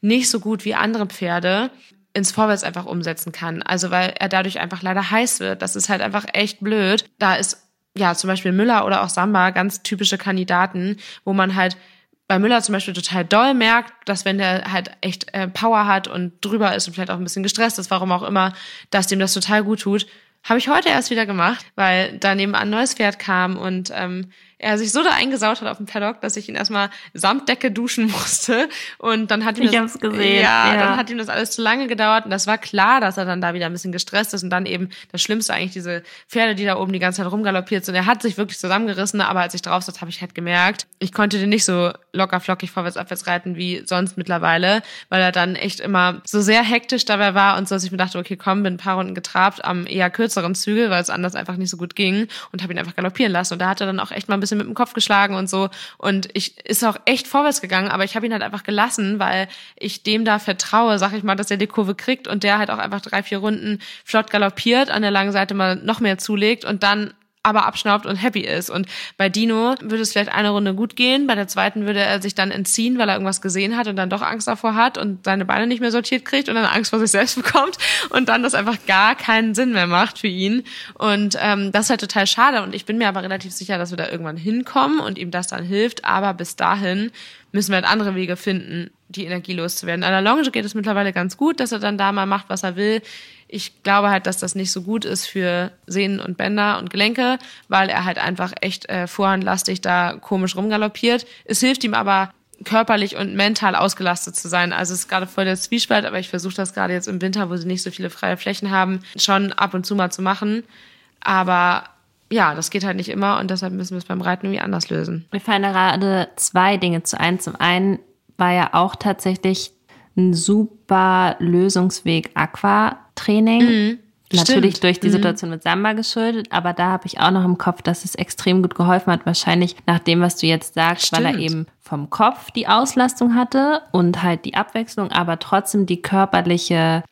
nicht so gut wie andere Pferde ins Vorwärts einfach umsetzen kann. Also weil er dadurch einfach leider heiß wird. Das ist halt einfach echt blöd. Da ist ja, zum Beispiel Müller oder auch Samba, ganz typische Kandidaten, wo man halt bei Müller zum Beispiel total doll merkt, dass wenn der halt echt äh, Power hat und drüber ist und vielleicht auch ein bisschen gestresst ist, warum auch immer, dass dem das total gut tut. Habe ich heute erst wieder gemacht, weil da nebenan ein neues Pferd kam und ähm, er sich so da eingesaut hat auf dem Paddock, dass ich ihn erstmal samt Decke duschen *laughs* musste. Und dann hat ihm das, ich hab's gesehen. Ja, ja, dann hat ihm das alles zu lange gedauert. Und das war klar, dass er dann da wieder ein bisschen gestresst ist. Und dann eben das Schlimmste eigentlich diese Pferde, die da oben die ganze Zeit rumgaloppiert sind. Er hat sich wirklich zusammengerissen, aber als ich drauf saß, habe ich halt gemerkt, ich konnte den nicht so locker flockig vorwärts, abwärts reiten wie sonst mittlerweile, weil er dann echt immer so sehr hektisch dabei war und so, dass ich mir dachte, okay, komm, bin ein paar Runden getrabt am eher kürzeren Zügel, weil es anders einfach nicht so gut ging und habe ihn einfach galoppieren lassen. Und da hat er dann auch echt mal ein bisschen mit dem Kopf geschlagen und so. Und ich ist auch echt vorwärts gegangen, aber ich habe ihn halt einfach gelassen, weil ich dem da vertraue, sag ich mal, dass er die Kurve kriegt und der halt auch einfach drei, vier Runden flott galoppiert, an der langen Seite mal noch mehr zulegt und dann aber abschnaubt und happy ist. Und bei Dino würde es vielleicht eine Runde gut gehen, bei der zweiten würde er sich dann entziehen, weil er irgendwas gesehen hat und dann doch Angst davor hat und seine Beine nicht mehr sortiert kriegt und dann Angst vor sich selbst *laughs* bekommt und dann das einfach gar keinen Sinn mehr macht für ihn. Und ähm, das ist halt total schade. Und ich bin mir aber relativ sicher, dass wir da irgendwann hinkommen und ihm das dann hilft. Aber bis dahin müssen wir halt andere Wege finden, die Energie loszuwerden. An der Longe geht es mittlerweile ganz gut, dass er dann da mal macht, was er will. Ich glaube halt, dass das nicht so gut ist für Sehnen und Bänder und Gelenke, weil er halt einfach echt äh, vorhandlastig da komisch rumgaloppiert. Es hilft ihm aber körperlich und mental ausgelastet zu sein. Also es ist gerade voll der Zwiespalt, aber ich versuche das gerade jetzt im Winter, wo sie nicht so viele freie Flächen haben, schon ab und zu mal zu machen. Aber ja, das geht halt nicht immer und deshalb müssen wir es beim Reiten irgendwie anders lösen. Mir fallen gerade zwei Dinge zu ein. Zum einen war ja auch tatsächlich ein super Lösungsweg Aquatraining. Mhm. Natürlich Stimmt. durch die mhm. Situation mhm. mit Samba geschuldet, aber da habe ich auch noch im Kopf, dass es extrem gut geholfen hat. Wahrscheinlich nach dem, was du jetzt sagst, Stimmt. weil er eben vom Kopf die Auslastung hatte und halt die Abwechslung, aber trotzdem die körperliche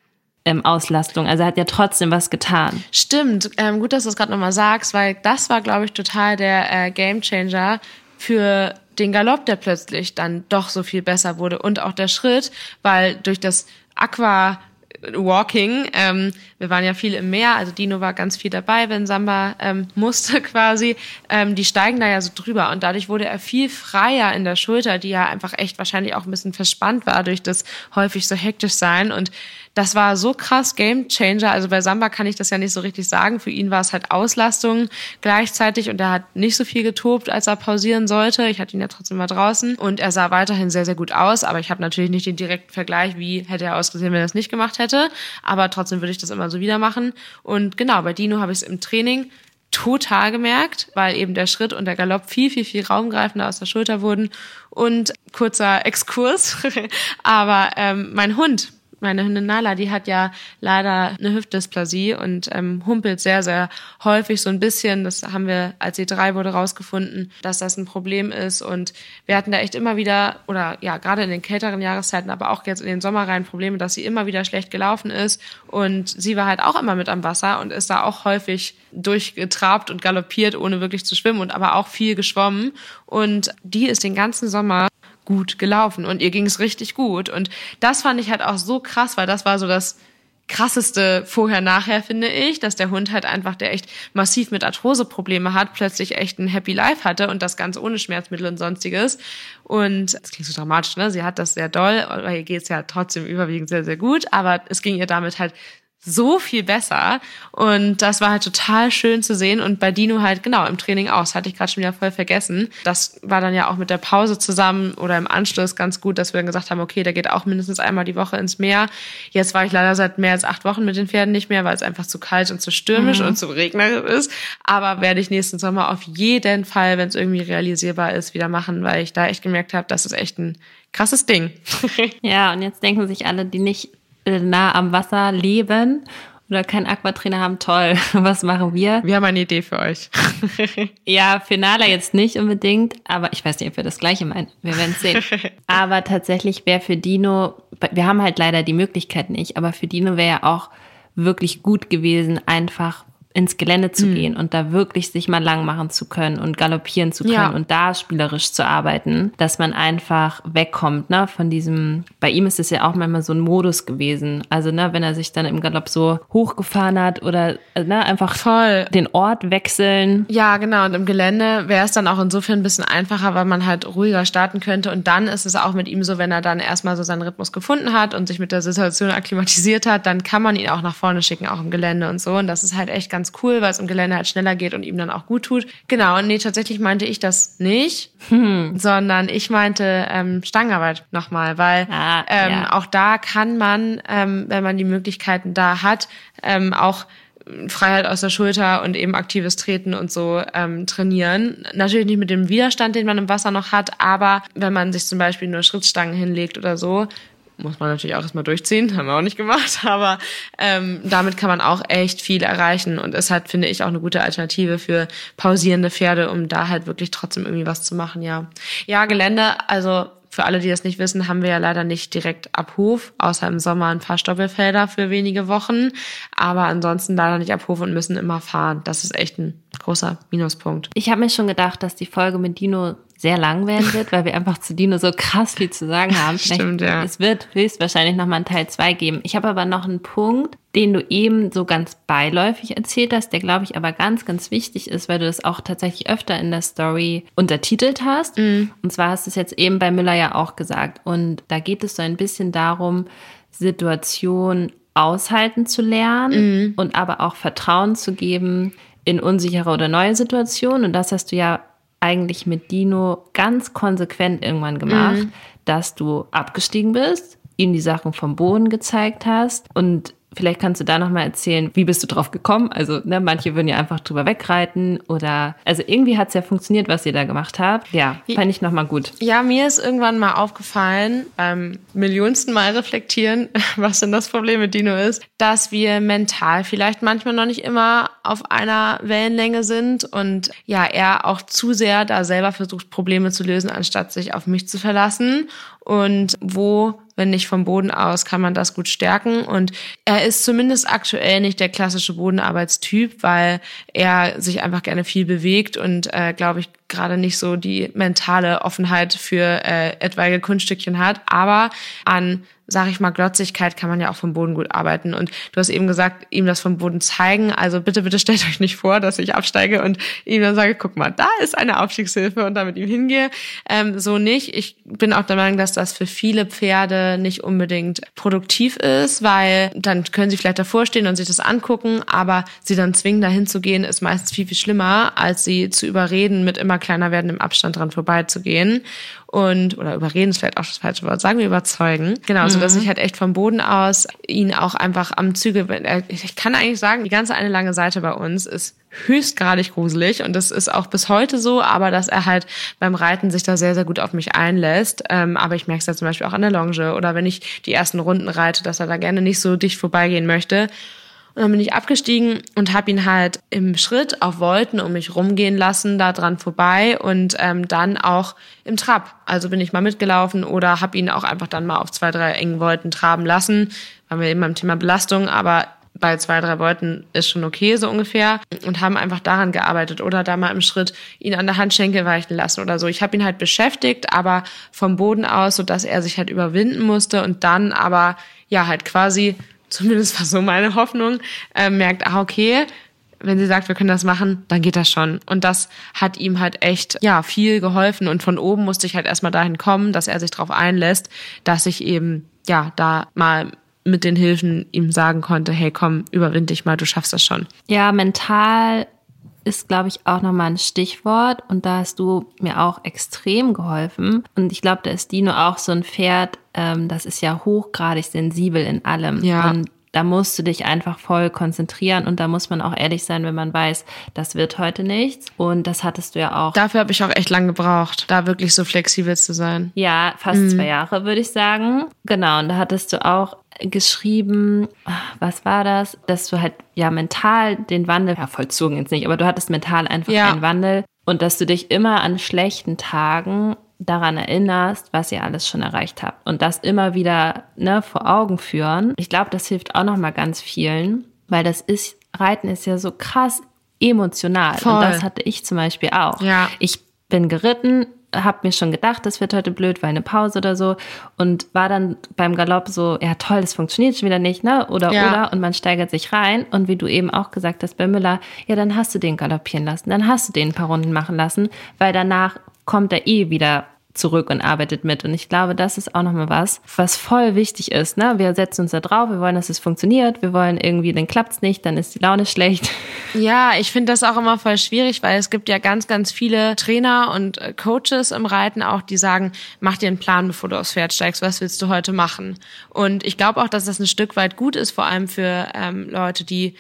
ähm, Auslastung. Also er hat ja trotzdem was getan. Stimmt, ähm, gut, dass du es gerade nochmal sagst, weil das war, glaube ich, total der äh, Gamechanger für den Galopp, der plötzlich dann doch so viel besser wurde und auch der Schritt, weil durch das Aqua Walking. Ähm, wir waren ja viel im Meer, also Dino war ganz viel dabei, wenn Samba ähm, *laughs* musste quasi. Ähm, die steigen da ja so drüber und dadurch wurde er viel freier in der Schulter, die ja einfach echt wahrscheinlich auch ein bisschen verspannt war durch das häufig so hektisch sein und das war so krass Game Changer. Also bei Samba kann ich das ja nicht so richtig sagen. Für ihn war es halt Auslastung gleichzeitig und er hat nicht so viel getobt, als er pausieren sollte. Ich hatte ihn ja trotzdem mal draußen und er sah weiterhin sehr, sehr gut aus. Aber ich habe natürlich nicht den direkten Vergleich, wie hätte er ausgesehen, wenn er es nicht gemacht hätte. Aber trotzdem würde ich das immer so wieder machen. Und genau, bei Dino habe ich es im Training total gemerkt, weil eben der Schritt und der Galopp viel, viel, viel raumgreifender aus der Schulter wurden. Und kurzer Exkurs, *laughs* aber ähm, mein Hund meine Hündin Nala, die hat ja leider eine Hüftdysplasie und ähm, humpelt sehr, sehr häufig so ein bisschen. Das haben wir, als sie drei wurde, rausgefunden, dass das ein Problem ist. Und wir hatten da echt immer wieder, oder ja, gerade in den kälteren Jahreszeiten, aber auch jetzt in den Sommerreihen Probleme, dass sie immer wieder schlecht gelaufen ist. Und sie war halt auch immer mit am Wasser und ist da auch häufig durchgetrabt und galoppiert, ohne wirklich zu schwimmen und aber auch viel geschwommen. Und die ist den ganzen Sommer gut gelaufen und ihr ging es richtig gut. Und das fand ich halt auch so krass, weil das war so das krasseste vorher-nachher, finde ich, dass der Hund halt einfach, der echt massiv mit Arthrose-Probleme hat, plötzlich echt ein Happy Life hatte und das ganz ohne Schmerzmittel und sonstiges. Und das klingt so dramatisch, ne? Sie hat das sehr doll, aber ihr geht es ja trotzdem überwiegend sehr, sehr gut, aber es ging ihr damit halt so viel besser. Und das war halt total schön zu sehen. Und bei Dino halt, genau, im Training auch. Das hatte ich gerade schon wieder voll vergessen. Das war dann ja auch mit der Pause zusammen oder im Anschluss ganz gut, dass wir dann gesagt haben, okay, der geht auch mindestens einmal die Woche ins Meer. Jetzt war ich leider seit mehr als acht Wochen mit den Pferden nicht mehr, weil es einfach zu kalt und zu stürmisch mhm. und zu regnerisch ist. Aber werde ich nächsten Sommer auf jeden Fall, wenn es irgendwie realisierbar ist, wieder machen, weil ich da echt gemerkt habe, das ist echt ein krasses Ding. *laughs* ja, und jetzt denken sich alle, die nicht nah am Wasser leben oder keinen Aquatrainer haben, toll. *laughs* Was machen wir? Wir haben eine Idee für euch. *laughs* ja, Finale jetzt nicht unbedingt, aber ich weiß nicht, ob wir das gleiche meinen. Wir werden es sehen. *laughs* aber tatsächlich wäre für Dino, wir haben halt leider die Möglichkeit nicht, aber für Dino wäre ja auch wirklich gut gewesen, einfach ins Gelände zu mhm. gehen und da wirklich sich mal lang machen zu können und galoppieren zu können ja. und da spielerisch zu arbeiten, dass man einfach wegkommt, ne, von diesem, bei ihm ist es ja auch manchmal so ein Modus gewesen. Also, ne, wenn er sich dann im Galopp so hochgefahren hat oder, ne, einfach Voll. den Ort wechseln. Ja, genau. Und im Gelände wäre es dann auch insofern ein bisschen einfacher, weil man halt ruhiger starten könnte. Und dann ist es auch mit ihm so, wenn er dann erstmal so seinen Rhythmus gefunden hat und sich mit der Situation akklimatisiert hat, dann kann man ihn auch nach vorne schicken, auch im Gelände und so. Und das ist halt echt ganz ganz cool, weil es im Gelände halt schneller geht und ihm dann auch gut tut. Genau, und nee, tatsächlich meinte ich das nicht, hm. sondern ich meinte ähm, Stangenarbeit nochmal, weil ah, ähm, ja. auch da kann man, ähm, wenn man die Möglichkeiten da hat, ähm, auch Freiheit aus der Schulter und eben aktives Treten und so ähm, trainieren. Natürlich nicht mit dem Widerstand, den man im Wasser noch hat, aber wenn man sich zum Beispiel nur Schrittstangen hinlegt oder so, muss man natürlich auch erstmal durchziehen, haben wir auch nicht gemacht, *laughs* aber ähm, damit kann man auch echt viel erreichen und ist halt, finde ich, auch eine gute Alternative für pausierende Pferde, um da halt wirklich trotzdem irgendwie was zu machen, ja. Ja, Gelände, also für alle, die das nicht wissen, haben wir ja leider nicht direkt ab Hof, außer im Sommer ein paar Stoppelfelder für wenige Wochen, aber ansonsten leider nicht ab Hof und müssen immer fahren. Das ist echt ein großer Minuspunkt. Ich habe mir schon gedacht, dass die Folge mit Dino sehr lang werden wird, weil wir einfach zu Dino so krass viel zu sagen haben. *laughs* Vielleicht, Stimmt, ja. Es wird höchstwahrscheinlich nochmal einen Teil zwei geben. Ich habe aber noch einen Punkt, den du eben so ganz beiläufig erzählt hast, der glaube ich aber ganz, ganz wichtig ist, weil du das auch tatsächlich öfter in der Story untertitelt hast. Mhm. Und zwar hast du es jetzt eben bei Müller ja auch gesagt. Und da geht es so ein bisschen darum, Situationen aushalten zu lernen mhm. und aber auch Vertrauen zu geben in unsichere oder neue Situationen. Und das hast du ja eigentlich mit Dino ganz konsequent irgendwann gemacht, mhm. dass du abgestiegen bist, ihm die Sachen vom Boden gezeigt hast und Vielleicht kannst du da nochmal erzählen, wie bist du drauf gekommen? Also, ne, manche würden ja einfach drüber wegreiten oder, also irgendwie hat es ja funktioniert, was ihr da gemacht habt. Ja, fand ich nochmal gut. Ja, mir ist irgendwann mal aufgefallen, beim millionsten Mal reflektieren, *laughs* was denn das Problem mit Dino ist, dass wir mental vielleicht manchmal noch nicht immer auf einer Wellenlänge sind und ja, er auch zu sehr da selber versucht, Probleme zu lösen, anstatt sich auf mich zu verlassen. Und wo wenn nicht vom Boden aus, kann man das gut stärken. Und er ist zumindest aktuell nicht der klassische Bodenarbeitstyp, weil er sich einfach gerne viel bewegt und, äh, glaube ich, gerade nicht so die mentale Offenheit für äh, etwaige Kunststückchen hat. Aber an sag ich mal, Glotzigkeit kann man ja auch vom Boden gut arbeiten. Und du hast eben gesagt, ihm das vom Boden zeigen. Also bitte, bitte stellt euch nicht vor, dass ich absteige und ihm dann sage, guck mal, da ist eine Aufstiegshilfe und da mit ihm hingehe. Ähm, so nicht. Ich bin auch der Meinung, dass das für viele Pferde nicht unbedingt produktiv ist, weil dann können sie vielleicht davor stehen und sich das angucken, aber sie dann zwingen, dahin zu gehen, ist meistens viel, viel schlimmer, als sie zu überreden, mit immer kleiner werdendem Abstand dran vorbeizugehen und oder überreden ist vielleicht auch das falsche Wort, sagen wir überzeugen. Genau, mhm. so dass mhm. ich halt echt vom Boden aus ihn auch einfach am Zügel bin. Ich kann eigentlich sagen, die ganze eine lange Seite bei uns ist höchstgradig gruselig und das ist auch bis heute so, aber dass er halt beim Reiten sich da sehr, sehr gut auf mich einlässt. Ähm, aber ich merke es ja zum Beispiel auch an der Longe oder wenn ich die ersten Runden reite, dass er da gerne nicht so dicht vorbeigehen möchte. Und dann bin ich abgestiegen und habe ihn halt im Schritt auf Wolten um mich rumgehen lassen, da dran vorbei und ähm, dann auch im Trab. Also bin ich mal mitgelaufen oder habe ihn auch einfach dann mal auf zwei, drei engen Wolten traben lassen. Waren wir eben beim Thema Belastung, aber bei zwei, drei Wolten ist schon okay, so ungefähr. Und haben einfach daran gearbeitet oder da mal im Schritt ihn an der Handschenkel weichen lassen oder so. Ich habe ihn halt beschäftigt, aber vom Boden aus, so dass er sich halt überwinden musste und dann aber ja halt quasi zumindest war so meine Hoffnung, äh, merkt, ah, okay, wenn sie sagt, wir können das machen, dann geht das schon. Und das hat ihm halt echt, ja, viel geholfen. Und von oben musste ich halt erstmal dahin kommen, dass er sich darauf einlässt, dass ich eben, ja, da mal mit den Hilfen ihm sagen konnte, hey, komm, überwind dich mal, du schaffst das schon. Ja, mental ist, glaube ich, auch nochmal ein Stichwort. Und da hast du mir auch extrem geholfen. Und ich glaube, da ist Dino auch so ein Pferd, ähm, das ist ja hochgradig sensibel in allem. Ja. Und da musst du dich einfach voll konzentrieren und da muss man auch ehrlich sein, wenn man weiß, das wird heute nichts. Und das hattest du ja auch. Dafür habe ich auch echt lang gebraucht, da wirklich so flexibel zu sein. Ja, fast mhm. zwei Jahre, würde ich sagen. Genau, und da hattest du auch geschrieben, was war das, dass du halt ja mental den Wandel, ja vollzogen jetzt nicht, aber du hattest mental einfach ja. einen Wandel und dass du dich immer an schlechten Tagen daran erinnerst, was ihr alles schon erreicht habt und das immer wieder ne, vor Augen führen. Ich glaube, das hilft auch noch mal ganz vielen, weil das ist Reiten ist ja so krass emotional Voll. und das hatte ich zum Beispiel auch. Ja. Ich bin geritten, habe mir schon gedacht, das wird heute blöd, weil eine Pause oder so und war dann beim Galopp so, ja toll, das funktioniert schon wieder nicht, ne? Oder ja. oder und man steigert sich rein und wie du eben auch gesagt hast bei Müller, ja dann hast du den galoppieren lassen, dann hast du den ein paar Runden machen lassen, weil danach kommt er eh wieder zurück und arbeitet mit. Und ich glaube, das ist auch nochmal was, was voll wichtig ist. Ne? Wir setzen uns da drauf, wir wollen, dass es funktioniert, wir wollen irgendwie, dann klappt's nicht, dann ist die Laune schlecht. *laughs* Ja, ich finde das auch immer voll schwierig, weil es gibt ja ganz, ganz viele Trainer und äh, Coaches im Reiten auch, die sagen, mach dir einen Plan, bevor du aufs Pferd steigst, was willst du heute machen? Und ich glaube auch, dass das ein Stück weit gut ist, vor allem für ähm, Leute, die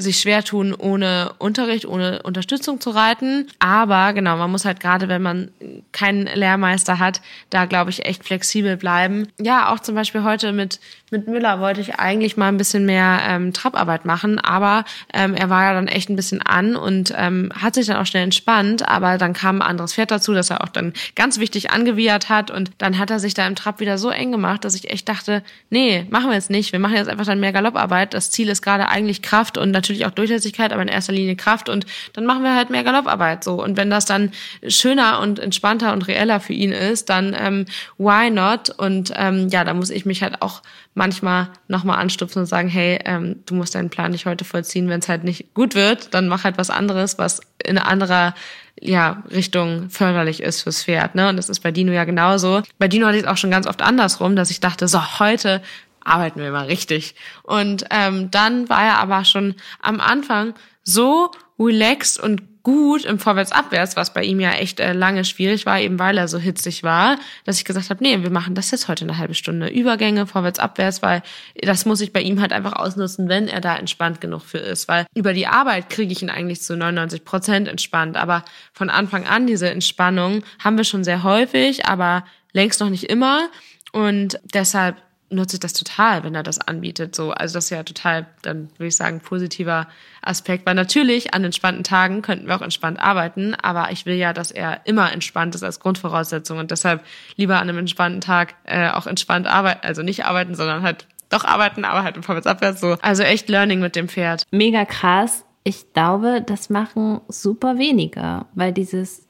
sich schwer tun, ohne Unterricht, ohne Unterstützung zu reiten. Aber genau, man muss halt gerade, wenn man keinen Lehrmeister hat, da glaube ich echt flexibel bleiben. Ja, auch zum Beispiel heute mit mit Müller wollte ich eigentlich mal ein bisschen mehr ähm, Trabarbeit machen, aber ähm, er war ja dann echt ein bisschen an und ähm, hat sich dann auch schnell entspannt, aber dann kam ein anderes Pferd dazu, das er auch dann ganz wichtig angewiehert hat und dann hat er sich da im Trab wieder so eng gemacht, dass ich echt dachte, nee, machen wir jetzt nicht, wir machen jetzt einfach dann mehr Galopparbeit. Das Ziel ist gerade eigentlich Kraft und natürlich auch Durchlässigkeit, aber in erster Linie Kraft und dann machen wir halt mehr Galopparbeit so. Und wenn das dann schöner und entspannter und reeller für ihn ist, dann ähm, why not? Und ähm, ja, da muss ich mich halt auch manchmal nochmal anstupsen und sagen, hey, ähm, du musst deinen Plan nicht heute vollziehen, wenn es halt nicht gut wird, dann mach halt was anderes, was in anderer ja, Richtung förderlich ist fürs Pferd. Ne? Und das ist bei Dino ja genauso. Bei Dino hatte ich es auch schon ganz oft andersrum, dass ich dachte, so heute arbeiten wir mal richtig. Und ähm, dann war er aber schon am Anfang so relaxed und gut im Vorwärts-Abwärts, was bei ihm ja echt äh, lange schwierig war, eben weil er so hitzig war, dass ich gesagt habe, nee, wir machen das jetzt heute eine halbe Stunde. Übergänge, Vorwärts-Abwärts, weil das muss ich bei ihm halt einfach ausnutzen, wenn er da entspannt genug für ist. Weil über die Arbeit kriege ich ihn eigentlich zu 99 Prozent entspannt. Aber von Anfang an, diese Entspannung haben wir schon sehr häufig, aber längst noch nicht immer. Und deshalb nutze ich das total, wenn er das anbietet. So, also das ist ja total, dann würde ich sagen, positiver Aspekt. Weil natürlich an entspannten Tagen könnten wir auch entspannt arbeiten, aber ich will ja, dass er immer entspannt ist als Grundvoraussetzung und deshalb lieber an einem entspannten Tag äh, auch entspannt arbeiten, also nicht arbeiten, sondern halt doch arbeiten, aber halt im Vorwärts abwärts so. Also echt Learning mit dem Pferd. Mega krass. Ich glaube, das machen super wenige, weil dieses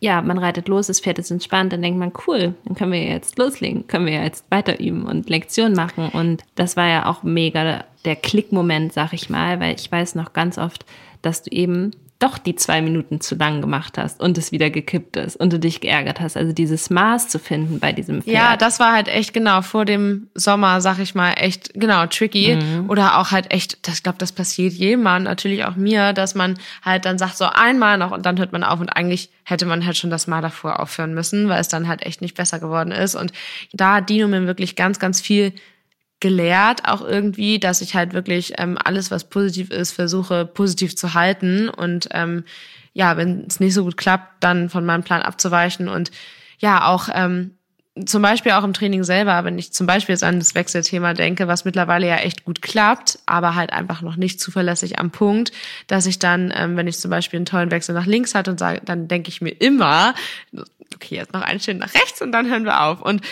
ja, man reitet los, das Pferd ist entspannt, dann denkt man, cool, dann können wir jetzt loslegen, können wir jetzt weiter üben und Lektion machen. Und das war ja auch mega der Klickmoment, sag ich mal, weil ich weiß noch ganz oft, dass du eben doch die zwei Minuten zu lang gemacht hast und es wieder gekippt ist und du dich geärgert hast. Also dieses Maß zu finden bei diesem Pferd. Ja, das war halt echt genau vor dem Sommer, sag ich mal, echt genau tricky mhm. oder auch halt echt, das glaube, das passiert jedem Mann, natürlich auch mir, dass man halt dann sagt so einmal noch und dann hört man auf und eigentlich hätte man halt schon das Mal davor aufhören müssen, weil es dann halt echt nicht besser geworden ist und da hat Dino mir wirklich ganz, ganz viel gelehrt, auch irgendwie, dass ich halt wirklich ähm, alles, was positiv ist, versuche positiv zu halten. Und ähm, ja, wenn es nicht so gut klappt, dann von meinem Plan abzuweichen. Und ja, auch ähm, zum Beispiel auch im Training selber, wenn ich zum Beispiel jetzt an das Wechselthema denke, was mittlerweile ja echt gut klappt, aber halt einfach noch nicht zuverlässig am Punkt, dass ich dann, ähm, wenn ich zum Beispiel einen tollen Wechsel nach links hatte und sage, dann denke ich mir immer, okay, jetzt noch einen schön nach rechts und dann hören wir auf. Und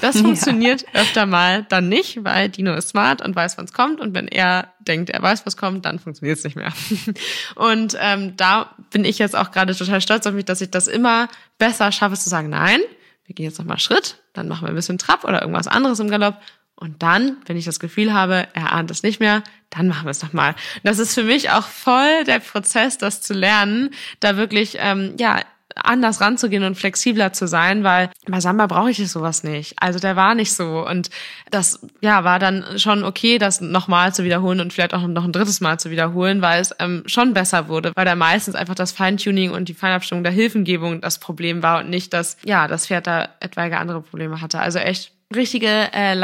das *laughs* funktioniert ja. öfter mal dann nicht, weil Dino ist smart und weiß, wann es kommt. Und wenn er denkt, er weiß, was kommt, dann funktioniert es nicht mehr. *laughs* Und ähm, da bin ich jetzt auch gerade total stolz auf mich, dass ich das immer besser schaffe zu sagen, nein, wir gehen jetzt nochmal Schritt, dann machen wir ein bisschen Trab oder irgendwas anderes im Galopp. Und dann, wenn ich das Gefühl habe, er ahnt es nicht mehr, dann machen wir es nochmal. Das ist für mich auch voll der Prozess, das zu lernen, da wirklich ähm, ja anders ranzugehen und flexibler zu sein, weil bei Samba brauche ich sowas nicht. Also der war nicht so und das ja war dann schon okay, das nochmal zu wiederholen und vielleicht auch noch ein drittes Mal zu wiederholen, weil es ähm, schon besser wurde, weil da meistens einfach das Feintuning und die Feinabstimmung der Hilfengebung das Problem war und nicht, dass ja das Pferd da etwaige andere Probleme hatte. Also echt richtige äh,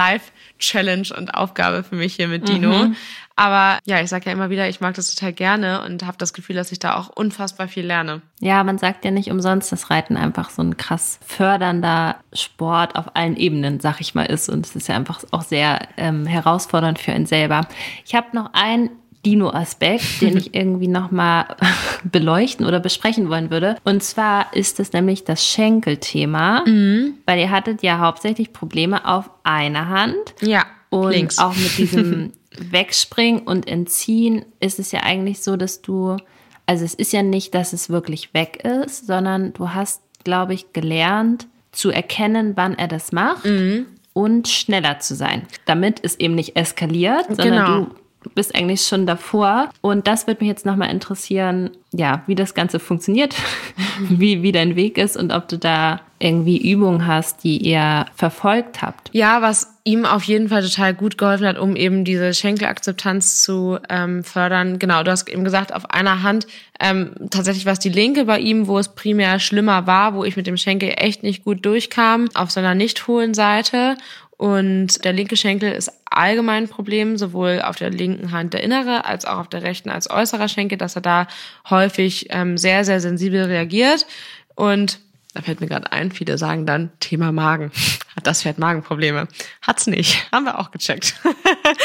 Live-Challenge und Aufgabe für mich hier mit Dino. Mhm. Aber ja, ich sage ja immer wieder, ich mag das total gerne und habe das Gefühl, dass ich da auch unfassbar viel lerne. Ja, man sagt ja nicht umsonst, dass Reiten einfach so ein krass fördernder Sport auf allen Ebenen, sag ich mal, ist. Und es ist ja einfach auch sehr ähm, herausfordernd für einen selber. Ich habe noch einen Dino-Aspekt, den *laughs* ich irgendwie nochmal *laughs* beleuchten oder besprechen wollen würde. Und zwar ist es nämlich das Schenkelthema, mhm. weil ihr hattet ja hauptsächlich Probleme auf einer Hand. Ja. Und links. auch mit diesem *laughs* Wegspringen und Entziehen ist es ja eigentlich so, dass du, also es ist ja nicht, dass es wirklich weg ist, sondern du hast, glaube ich, gelernt zu erkennen, wann er das macht mhm. und schneller zu sein, damit es eben nicht eskaliert, sondern genau. du bist eigentlich schon davor. Und das wird mich jetzt nochmal interessieren, ja, wie das Ganze funktioniert, *laughs* wie, wie dein Weg ist und ob du da irgendwie Übungen hast, die ihr verfolgt habt. Ja, was ihm auf jeden Fall total gut geholfen hat, um eben diese Schenkelakzeptanz zu ähm, fördern. Genau, du hast eben gesagt, auf einer Hand, ähm, tatsächlich war es die linke bei ihm, wo es primär schlimmer war, wo ich mit dem Schenkel echt nicht gut durchkam, auf seiner nicht hohlen Seite. Und der linke Schenkel ist allgemein ein Problem, sowohl auf der linken Hand der innere als auch auf der rechten als äußerer Schenkel, dass er da häufig ähm, sehr, sehr sensibel reagiert. Und da fällt mir gerade ein, viele sagen dann Thema Magen. Hat *laughs* das Pferd Magenprobleme? Hat's nicht. Haben wir auch gecheckt. *laughs*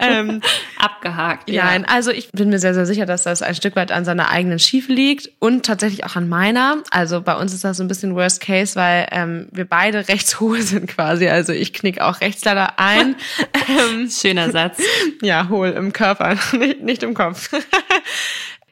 *laughs* ähm, Abgehakt. Ja, nein, also ich bin mir sehr, sehr sicher, dass das ein Stück weit an seiner eigenen Schiefe liegt und tatsächlich auch an meiner. Also bei uns ist das so ein bisschen Worst Case, weil ähm, wir beide *laughs* rechts hohl sind quasi. Also ich knick auch rechts leider ein. *laughs* ähm, Schöner Satz. Ja, hohl im Körper, nicht, nicht im Kopf.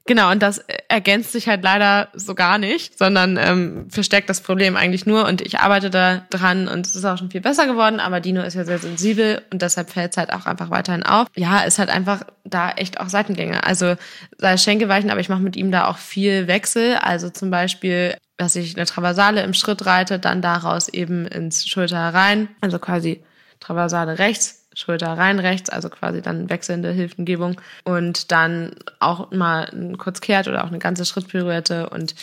Genau, und das ergänzt sich halt leider so gar nicht, sondern ähm, verstärkt das Problem eigentlich nur. Und ich arbeite da dran und es ist auch schon viel besser geworden, aber Dino ist ja sehr sensibel und deshalb fällt es halt auch einfach weiterhin auf. Ja, ist halt einfach da echt auch Seitengänge. Also sei es Schenkelweichen, aber ich mache mit ihm da auch viel Wechsel. Also zum Beispiel, dass ich eine Traversale im Schritt reite, dann daraus eben ins Schulter herein, also quasi Traversale rechts, Schulter rein rechts, also quasi dann wechselnde Hilfengebung. Und dann auch mal kurz kehrt oder auch eine ganze Schrittpirouette. Und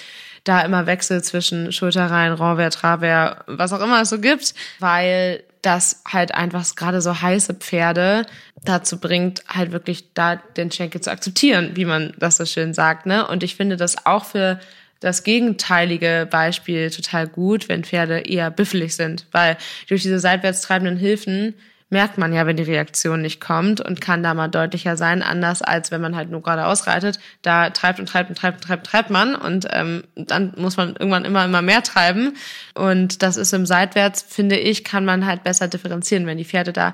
da immer Wechsel zwischen Schulter rein, Renvers, Travers, was auch immer es so gibt, weil das halt einfach gerade so heiße Pferde dazu bringt, halt wirklich da den Schenkel zu akzeptieren, wie man das so schön sagt, ne? Und ich finde das auch für das gegenteilige Beispiel total gut, wenn Pferde eher büffelig sind, weil durch diese seitwärts treibenden Hilfen merkt man ja, wenn die Reaktion nicht kommt und kann da mal deutlicher sein, anders als wenn man halt nur gerade ausreitet. Da treibt und treibt und treibt und treibt, treibt man und ähm, dann muss man irgendwann immer, immer mehr treiben. Und das ist im Seitwärts, finde ich, kann man halt besser differenzieren, wenn die Pferde da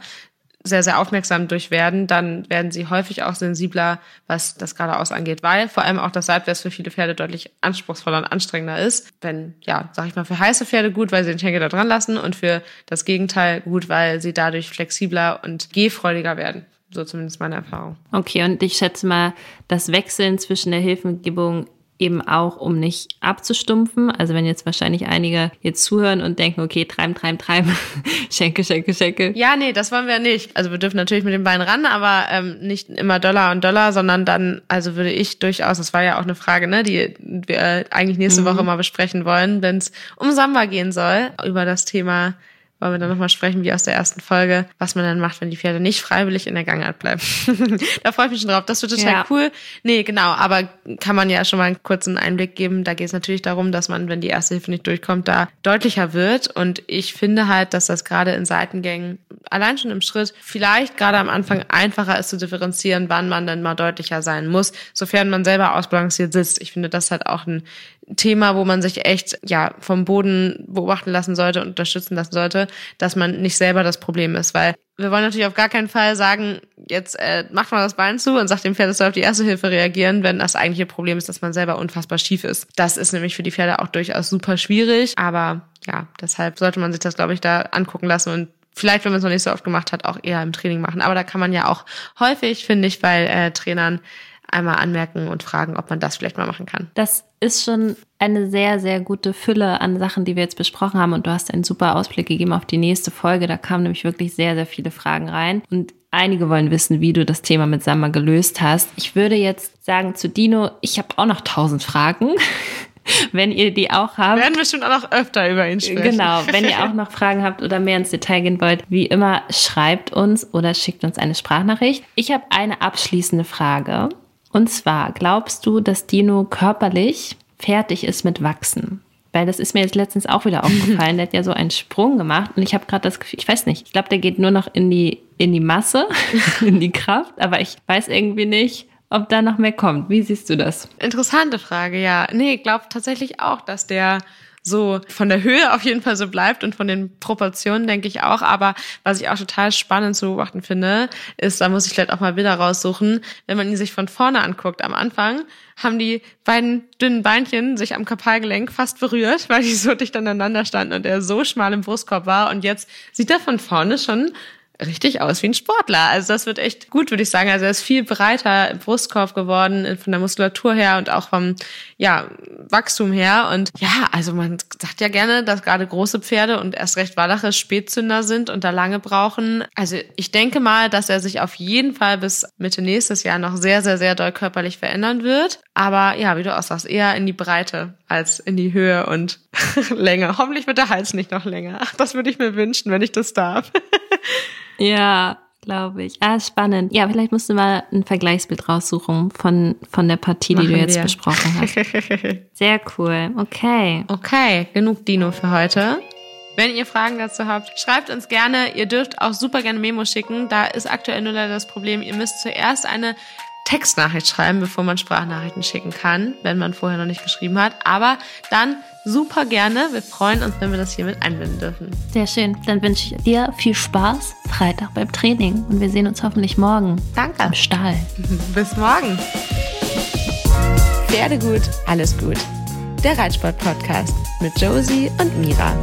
sehr, sehr aufmerksam durch werden, dann werden sie häufig auch sensibler, was das geradeaus angeht, weil vor allem auch das Seitwärts für viele Pferde deutlich anspruchsvoller und anstrengender ist. Wenn, ja, sag ich mal, für heiße Pferde gut, weil sie den Schenkel da dran lassen und für das Gegenteil gut, weil sie dadurch flexibler und gehfreudiger werden. So zumindest meine Erfahrung. Okay, und ich schätze mal, das Wechseln zwischen der Hilfegebung eben auch, um nicht abzustumpfen. Also wenn jetzt wahrscheinlich einige jetzt zuhören und denken, okay, treiben, treiben, treiben, *laughs* schenke, schenke, schenke. Ja, nee, das wollen wir nicht. Also wir dürfen natürlich mit den Beinen ran, aber ähm, nicht immer Dollar und Dollar, sondern dann, also würde ich durchaus, das war ja auch eine Frage, ne, die wir eigentlich nächste mhm. Woche mal besprechen wollen, wenn es um Samba gehen soll, über das Thema wollen wir dann nochmal sprechen, wie aus der ersten Folge, was man dann macht, wenn die Pferde nicht freiwillig in der Gangart bleiben. *laughs* da freue ich mich schon drauf. Das wird total ja. cool. Nee, genau, aber kann man ja schon mal einen kurzen Einblick geben. Da geht es natürlich darum, dass man, wenn die erste Hilfe nicht durchkommt, da deutlicher wird. Und ich finde halt, dass das gerade in Seitengängen, allein schon im Schritt, vielleicht gerade am Anfang einfacher ist zu differenzieren, wann man dann mal deutlicher sein muss, sofern man selber ausbalanciert sitzt. Ich finde, das halt auch ein Thema, wo man sich echt ja vom Boden beobachten lassen sollte und unterstützen lassen sollte, dass man nicht selber das Problem ist, weil wir wollen natürlich auf gar keinen Fall sagen, jetzt äh, macht man das Bein zu und sagt dem Pferd, es soll auf die erste Hilfe reagieren, wenn das eigentliche Problem ist, dass man selber unfassbar schief ist. Das ist nämlich für die Pferde auch durchaus super schwierig, aber ja, deshalb sollte man sich das, glaube ich, da angucken lassen und vielleicht, wenn man es noch nicht so oft gemacht hat, auch eher im Training machen. Aber da kann man ja auch häufig, finde ich, bei äh, Trainern einmal anmerken und fragen, ob man das vielleicht mal machen kann. Das ist schon eine sehr, sehr gute Fülle an Sachen, die wir jetzt besprochen haben. Und du hast einen super Ausblick gegeben auf die nächste Folge. Da kamen nämlich wirklich sehr, sehr viele Fragen rein. Und einige wollen wissen, wie du das Thema mit Samba gelöst hast. Ich würde jetzt sagen zu Dino, ich habe auch noch tausend Fragen. *laughs* *laughs* wenn ihr die auch habt. Werden wir schon auch noch öfter über ihn sprechen. Genau, wenn ihr *laughs* auch noch Fragen habt oder mehr ins Detail gehen wollt, wie immer, schreibt uns oder schickt uns eine Sprachnachricht. Ich habe eine abschließende Frage. Und zwar, glaubst du, dass Dino körperlich fertig ist mit Wachsen? Weil das ist mir jetzt letztens auch wieder *laughs* aufgefallen. der hat ja so einen Sprung gemacht und ich habe gerade das Gefühl, ich weiß nicht, ich glaube, der geht nur noch in die, in die Masse, in die Kraft, aber ich weiß irgendwie nicht, ob da noch mehr kommt. Wie siehst du das? Interessante Frage, ja. Nee, ich glaube tatsächlich auch, dass der so von der Höhe auf jeden Fall so bleibt und von den Proportionen denke ich auch. Aber was ich auch total spannend zu beobachten finde, ist, da muss ich vielleicht auch mal Bilder raussuchen, wenn man ihn sich von vorne anguckt. Am Anfang haben die beiden dünnen Beinchen sich am Kapalgelenk fast berührt, weil die so dicht aneinander standen und er so schmal im Brustkorb war. Und jetzt sieht er von vorne schon richtig aus wie ein Sportler. Also das wird echt gut, würde ich sagen. Also er ist viel breiter im Brustkorb geworden, von der Muskulatur her und auch vom ja, Wachstum her. Und ja, also man sagt ja gerne, dass gerade große Pferde und erst recht Wallache Spätzünder sind und da lange brauchen. Also ich denke mal, dass er sich auf jeden Fall bis Mitte nächstes Jahr noch sehr, sehr, sehr doll körperlich verändern wird. Aber ja, wie du auch sagst, eher in die Breite als in die Höhe und *laughs* Länge. Hoffentlich wird der Hals nicht noch länger. Ach, das würde ich mir wünschen, wenn ich das darf. *laughs* Ja, glaube ich. Ah, spannend. Ja, vielleicht musst du mal ein Vergleichsbild raussuchen von, von der Partie, Machen die du jetzt wir. besprochen hast. *laughs* Sehr cool. Okay. Okay, genug Dino für heute. Wenn ihr Fragen dazu habt, schreibt uns gerne. Ihr dürft auch super gerne Memo schicken. Da ist aktuell nur leider das Problem, ihr müsst zuerst eine Textnachricht schreiben, bevor man Sprachnachrichten schicken kann, wenn man vorher noch nicht geschrieben hat. Aber dann super gerne. Wir freuen uns, wenn wir das hier mit einbinden dürfen. Sehr schön. Dann wünsche ich dir viel Spaß Freitag beim Training und wir sehen uns hoffentlich morgen. Danke. Am Stall. *laughs* Bis morgen. Pferde gut, alles gut. Der Reitsport-Podcast mit Josie und Mira.